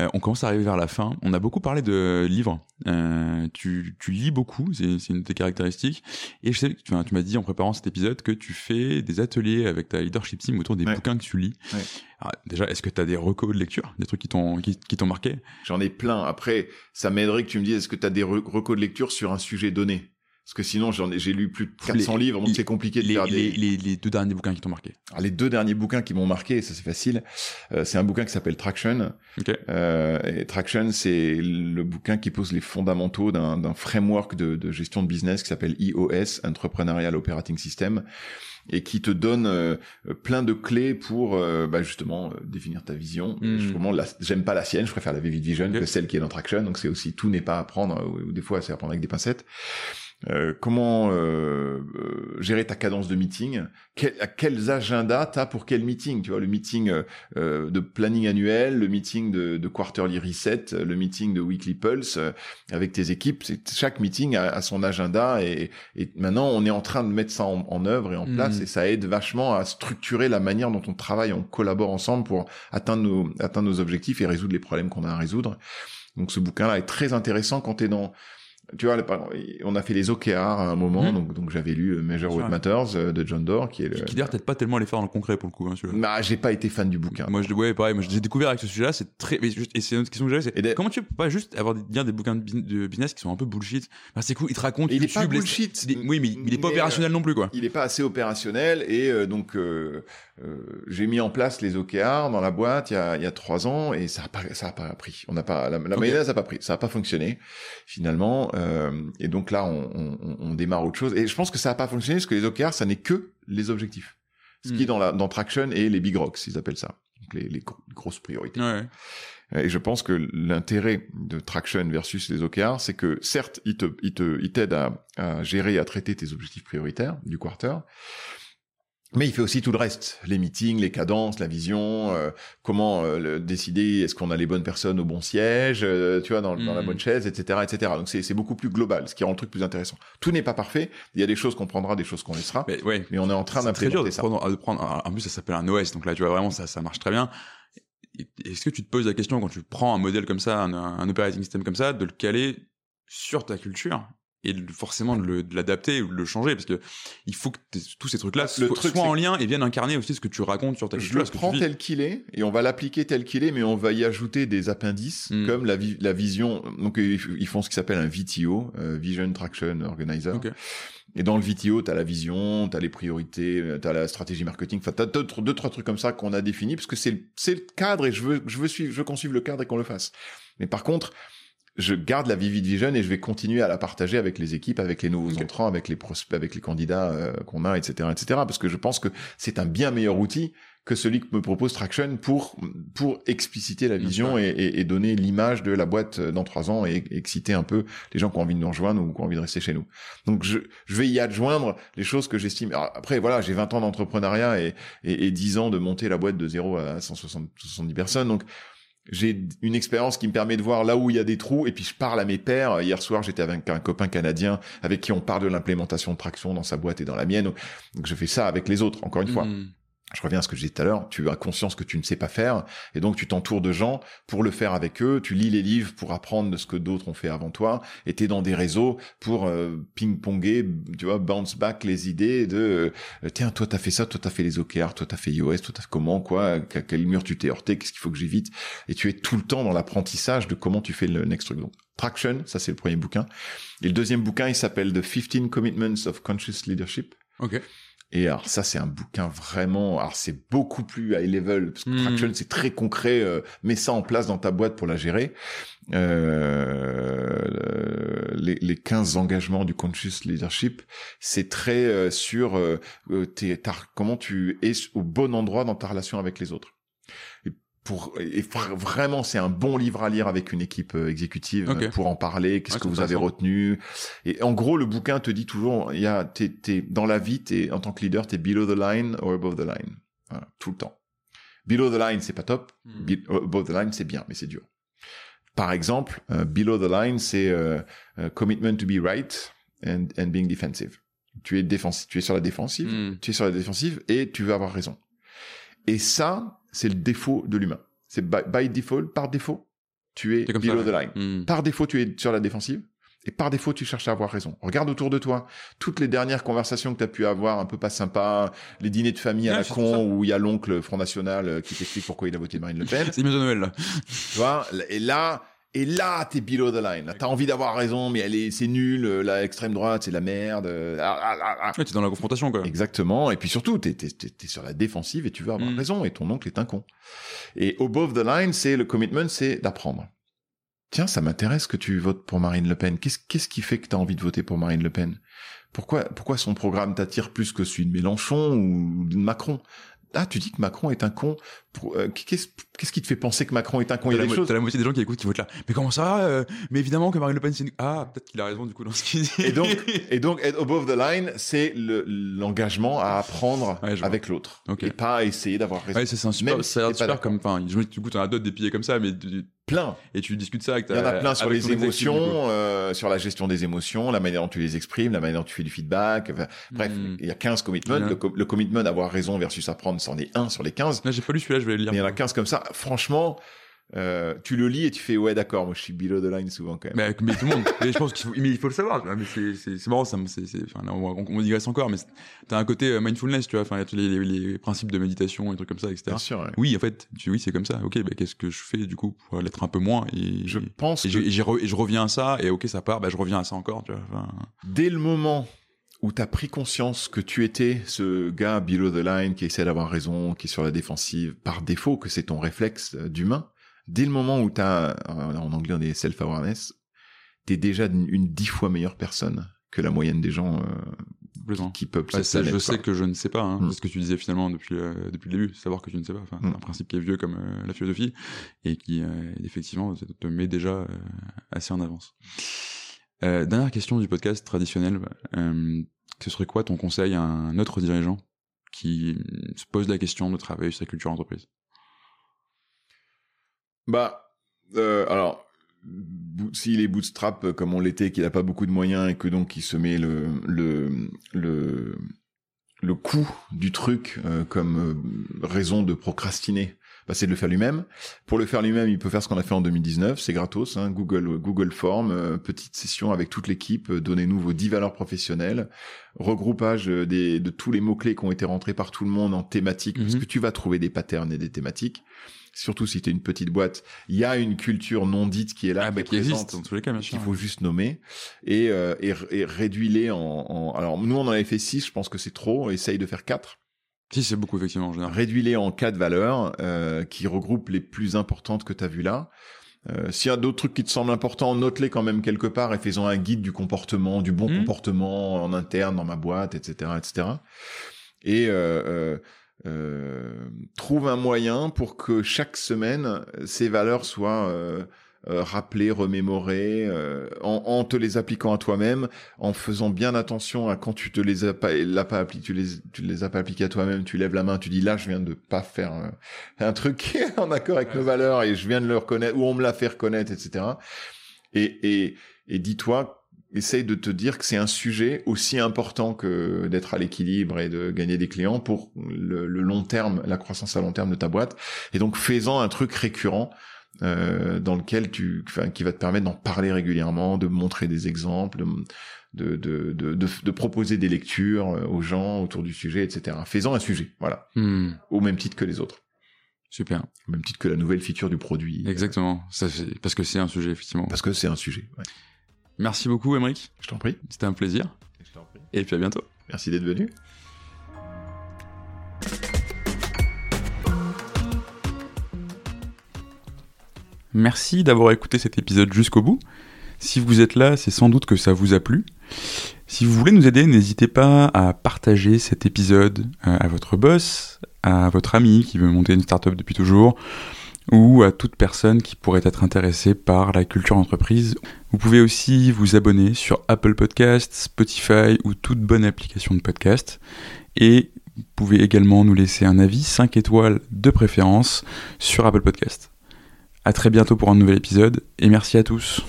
Euh, on commence à arriver vers la fin. On a beaucoup parlé de livres. Euh, tu, tu lis beaucoup, c'est une de tes caractéristiques. Et je sais que tu, tu m'as dit en préparant cet épisode que tu fais des ateliers avec ta leadership team autour des bouquins que tu lis. Ouais. Alors, déjà, est-ce que tu as des recos de lecture, des trucs qui t'ont qui, qui t'ont marqué? J'en ai plein. Après, ça m'aiderait que tu me dises est-ce que tu as des recos de lecture sur un sujet donné? Parce que sinon, j'en ai, j'ai lu plus de 400 livres, donc c'est compliqué de les, faire des... les, les, deux derniers bouquins qui t'ont marqué. Alors, les deux derniers bouquins qui m'ont marqué, ça c'est facile, euh, c'est un bouquin qui s'appelle Traction. Okay. Euh, et Traction, c'est le bouquin qui pose les fondamentaux d'un, d'un framework de, de, gestion de business qui s'appelle EOS, Entrepreneurial Operating System, et qui te donne euh, plein de clés pour euh, bah, justement euh, définir ta vision. Mm. Je, j'aime pas la sienne, je préfère la Vivid Vision que celle qui est dans Traction, donc c'est aussi tout n'est pas à prendre, ou, des fois c'est à prendre avec des pincettes. Euh, comment euh, euh, gérer ta cadence de meeting, quel, à quels agendas t'as pour quel meeting, tu vois, le meeting euh, de planning annuel, le meeting de, de, quarterly reset, le meeting de weekly pulse avec tes équipes, chaque meeting a, a, son agenda et, et, maintenant on est en train de mettre ça en, en œuvre et en place mmh. et ça aide vachement à structurer la manière dont on travaille, on collabore ensemble pour atteindre nos, atteindre nos objectifs et résoudre les problèmes qu'on a à résoudre. Donc ce bouquin-là est très intéressant quand tu es dans tu vois, on a fait les OKR à un moment, mhm. donc, donc j'avais lu euh, Measure What Matters euh, de John Doerr, qui est le... Qui d'ailleurs peut-être pas tellement les faire dans le concret pour le coup, hein. Bah, j'ai pas été fan du bouquin. Moi, je, ouais, pareil, moi, j'ai découvert avec ce sujet-là, c'est très, et c'est une autre question que j'avais, c'est comment tu peux pas juste avoir des, dire des bouquins de business qui sont un peu bullshit? Bah, c'est cool, il te raconte il est pas bullshit. oui, mais il est pas opérationnel euh, non plus, quoi. Il est pas assez opérationnel, et donc, j'ai mis en place les OKR dans la boîte il y a, il y a trois ans, et ça a pas, ça a pas pris. On n'a pas, la, la mayonnaise a pas pris. Ça a pas fonctionné, finalement, et donc, là, on, démarre autre chose. Et je pense que ça n'a pas fonctionné parce que les OKR, ça n'est que les objectifs. Ce qui est hmm. dans, la, dans Traction et les big rocks, ils appellent ça. Donc les, grosses priorités. Et je pense que l'intérêt de Traction versus les OKR, c'est que certes, ils te, ils te, ils t'aident à, à gérer, à traiter tes objectifs prioritaires du quarter, mais il fait aussi tout le reste, les meetings, les cadences, la vision, euh, comment euh, décider est-ce qu'on a les bonnes personnes au bon siège, euh, tu vois, dans, dans, la hmm. bonne chaise, etc., etc. Donc c'est beaucoup plus global, ce qui rend le truc plus intéressant. Tout n'est pas parfait. Il y a des choses qu'on prendra, des choses qu'on laissera. Mais, ouais, mais on est en train d'implémenter ça. Prendre, de prendre, en plus, ça s'appelle un OS, donc là, tu vois vraiment, ça, ça marche très bien. Est-ce que tu te poses la question quand tu prends un modèle comme ça, un, un operating system comme ça, de le caler sur ta culture et forcément de l'adapter ou de le changer parce que il faut que tous ces trucs là soient, en lien et viennent incarner aussi ce que tu racontes sur ta. Je le prends tel qu'il est et on va l'appliquer tel qu'il est mais on va y ajouter des appendices hmm. comme la, la vision donc ils font ce qui s'appelle un VTO euh, Vision Traction Organizer et dans le VTO, tu as la vision, tu as les priorités, tu as la stratégie marketing, enfin tu as deux, deux, trois trucs comme ça qu'on a définis parce que c'est c'est le cadre et je veux je veux suivre je veux qu'on suive le cadre et qu'on le fasse. Mais par contre, je garde la Vivid Vision et je vais continuer à la partager avec les équipes, avec les nouveaux entrants, avec les prospects, avec les candidats euh, qu'on a, etc., etc. Parce que je pense que c'est un bien meilleur outil que celui que me propose Traction pour pour expliciter la vision et, et, donner l'image de la boîte dans trois ans et, exciter un peu les gens qui ont envie de nous rejoindre ou qui ont envie de rester chez nous. Donc je, je vais y adjoindre les choses que j'estime. Après voilà, j'ai 20 ans d'entrepreneuriat et, et, et 10 ans de monter la boîte de 0 à 170 personnes. Donc j'ai une expérience qui me permet de voir là où il y a des trous et puis je parle à mes pairs. Hier soir, j'étais avec un copain canadien avec qui on parle de l'implémentation de traction dans sa boîte et dans la mienne. Donc je fais ça avec les autres, encore une fois. Je reviens à ce que je disais tout à l'heure, tu as conscience que tu ne sais pas faire, et donc tu t'entoures de gens pour le faire avec eux, tu lis les livres pour apprendre de ce que d'autres ont fait avant toi, et tu es dans des réseaux pour euh, ping-ponger, tu vois, bounce back les idées de, euh, tiens, toi t'as fait ça, toi t'as fait les OKR, toi t'as fait iOS, toi t'as comment, quoi, quel mur tu t'es heurté, qu'est-ce qu'il faut que j'évite, et tu es tout le temps dans l'apprentissage de comment tu fais le next truc. Donc, Traction, ça c'est le premier bouquin. Et le deuxième bouquin, il s'appelle The 15 Commitments of Conscious Leadership. Ok. Et alors ça c'est un bouquin vraiment, alors c'est beaucoup plus high level parce que hmm. Traction c'est très concret, euh, mets ça en place dans ta boîte pour la gérer. Euh, les, les 15 engagements du conscious leadership, c'est très euh, sur euh, comment tu es au bon endroit dans ta relation avec les autres. Et pour et vraiment c'est un bon livre à lire avec une équipe euh, exécutive euh, pour en parler. Qu'est-ce que vous avez retenu? Et en gros le bouquin te dit toujours il y a t'es, t'es dans la vie t'es en tant que leader t'es below the line or above the line. Voilà, tout le temps. Below the line c'est pas top. Hmm. above the line c'est bien mais c'est dur. Par exemple uh, below the line c'est uh, commitment to be right and, and being defensive. Tu es défensif tu es sur la défensive hmm. tu es sur la défensive et tu veux avoir raison et ça c'est le défaut de l'humain. C'est by, default, par défaut, tu es below the line. Hmm. Par défaut, tu es sur la défensive. Et par défaut, tu cherches à avoir raison. Regarde autour de toi. Toutes les dernières conversations que tu as pu avoir, un peu pas sympa, les dîners de famille à la con, où il y a l'oncle Front National euh, qui t'explique pourquoi il a voté Marine Le Pen. C'est de Noël, là. Tu vois, et là, et là, t'es below the line. T'as envie d'avoir raison, mais elle est, c'est nul. Euh, la extrême droite, c'est la merde. Euh, ah, ah, ah, t'es dans la confrontation, quoi. Exactement. Et puis surtout, t'es, t'es, t'es, sur la défensive et tu veux avoir mm. raison. Et ton oncle est un con. Et above the line, c'est le commitment, c'est d'apprendre. Tiens, ça m'intéresse que tu votes pour Marine Le Pen. Qu'est-ce, qu'est-ce qui fait que t'as envie de voter pour Marine Le Pen? Pourquoi, pourquoi son programme t'attire plus que celui de Mélenchon ou de Macron? Ah, tu dis que Macron est un con. Euh, qu'est-ce, qui te fait penser que Macron est un con? Il y a des choses. T'as la moitié des gens qui écoutent qui votent là. Mais comment ça euh, Mais évidemment que Marine Le Pen, c'est une... ah peut-être qu'il a raison du coup dans ce qu'il dit. Et donc, et donc, être above the line, c'est le, l'engagement à apprendre avec l'autre et pas à essayer d'avoir raison. Ouais, c'est, un super, c'est super comme. Enfin, du coup, t'en as d'autres des piliers comme ça, mais plein. Et tu discutes ça avec ta. Il y en a plein sur les émotions, euh, sur la gestion des émotions, la manière dont tu les exprimes, la manière dont tu fais du feedback. bref, hmm. il y a 15 commitments. Le, le, commitment d'avoir raison versus apprendre, c'en est un sur les 15. Là, j'ai pas lu celui-là, je vais le lire. Mais il y en a 15 comme ça. Franchement, euh, tu le lis et tu fais ouais d'accord moi je suis below the line souvent quand même. Mais, mais tout le monde. Mais je pense qu'il faut mais il faut le savoir mais c'est c'est marrant ça c'est enfin on, on, digresse encore mais t'as un côté euh, mindfulness tu vois. Enfin il y a les, les, principes de méditation et trucs comme ça etc Bien sûr, oui en fait tu, oui c'est comme ça. Ok bah, qu'est-ce que je fais du coup pour l'être un peu moins et je pense et, que... et, je reviens à ça et ok ça part bah je reviens à ça encore tu vois dès le moment où tu as pris conscience que tu étais ce gars below the line qui essaie d'avoir raison, qui est sur la défensive par défaut, que c'est ton réflexe euh, d'humain, dès le moment où tu as, en anglais on self-awareness, tu es déjà une dix fois meilleure personne que la moyenne des gens euh, qui, peuvent ça, je sais que je ne sais pas, hein, mm. ce que tu disais finalement depuis, euh, depuis le début, savoir que tu ne sais pas. Enfin, C'est mm. un principe qui est vieux comme la philosophie et qui effectivement te met déjà assez en avance. Euh, dernière question du podcast traditionnel. Euh, ce serait quoi ton conseil à un autre dirigeant qui se pose la question de travailler sur sa culture entreprise Bah, euh, alors, s'il est bootstrap comme on l'était, qu'il n'a pas beaucoup de moyens et que donc il se met le le le le coût du truc comme raison de procrastiner bah, c'est de le faire lui-même. Pour le faire lui-même, il peut faire ce qu'on a fait en 2019, c'est gratos, hein, Google Google Form, euh, petite session avec toute l'équipe, euh, donnez-nous vos 10 valeurs professionnelles, regroupage euh, des, de tous les mots-clés qui ont été rentrés par tout le monde en thématique, parce mhm. que tu vas trouver des patterns et des thématiques. Surtout si tu es une petite boîte, il y a une culture non dite qui est là, ah, bah, qui, existe dans tous les cas, qu'il faut juste nommer. Et, et, et réduis-les en, en, Alors nous, on en avait fait 6, je pense que c'est trop, essaye de faire 4 si, c'est beaucoup, effectivement, en général. Réduis-les en quatre valeurs euh, qui regroupent les plus importantes que tu as vues là. Euh, S'il y a d'autres trucs qui te semblent importants, note-les quand même quelque part et faisons un guide du comportement, du bon Mhm. comportement en interne dans ma boîte, etc., etc. Et euh, euh, euh, trouve un moyen pour que chaque semaine ces valeurs soient euh, rappelées, remémorées, euh, en, en te les appliquant à toi-même, en faisant bien attention à quand tu te les as pas, l'as pas appliqué, tu les, tu les as pas appliquées à toi-même, tu lèves la main, tu dis là je viens de pas faire euh, un truc qui est en accord avec nos valeurs et je viens de le reconnaître ou on me l'a fait reconnaître, etc. Et, et, et dis-toi essaye de te dire que c'est un sujet aussi important que d'être à l'équilibre et de gagner des clients pour le, le long terme, la croissance à long terme de ta boîte. Et donc, fais-en un truc récurrent euh, dans lequel tu, enfin, qui va te permettre d'en parler régulièrement, de montrer des exemples, de, de, de, de, de proposer des lectures euh, aux gens autour du sujet, etc. Fais-en un sujet, voilà, Hmm, au même titre que les autres, super. au même titre que la nouvelle feature du produit, Exactement. Ça, parce que c'est un sujet, effectivement. parce que c'est un sujet. Ouais. Merci beaucoup, Emeric. Je t'en prie. C'était un plaisir. Je t'en prie. Et puis à bientôt. Merci d'être venu. Merci d'avoir écouté cet épisode jusqu'au bout. Si vous êtes là, c'est sans doute que ça vous a plu. Si vous voulez nous aider, n'hésitez pas à partager cet épisode euh, à votre boss, à votre ami qui veut monter une startup depuis toujours, ou à toute personne qui pourrait être intéressée par la culture d'entreprise. Vous pouvez aussi vous abonner sur Apple Podcasts, Spotify ou toute bonne application de podcast. Et vous pouvez également nous laisser un avis 5 étoiles de préférence sur Apple Podcasts. À très bientôt pour un nouvel épisode et merci à tous.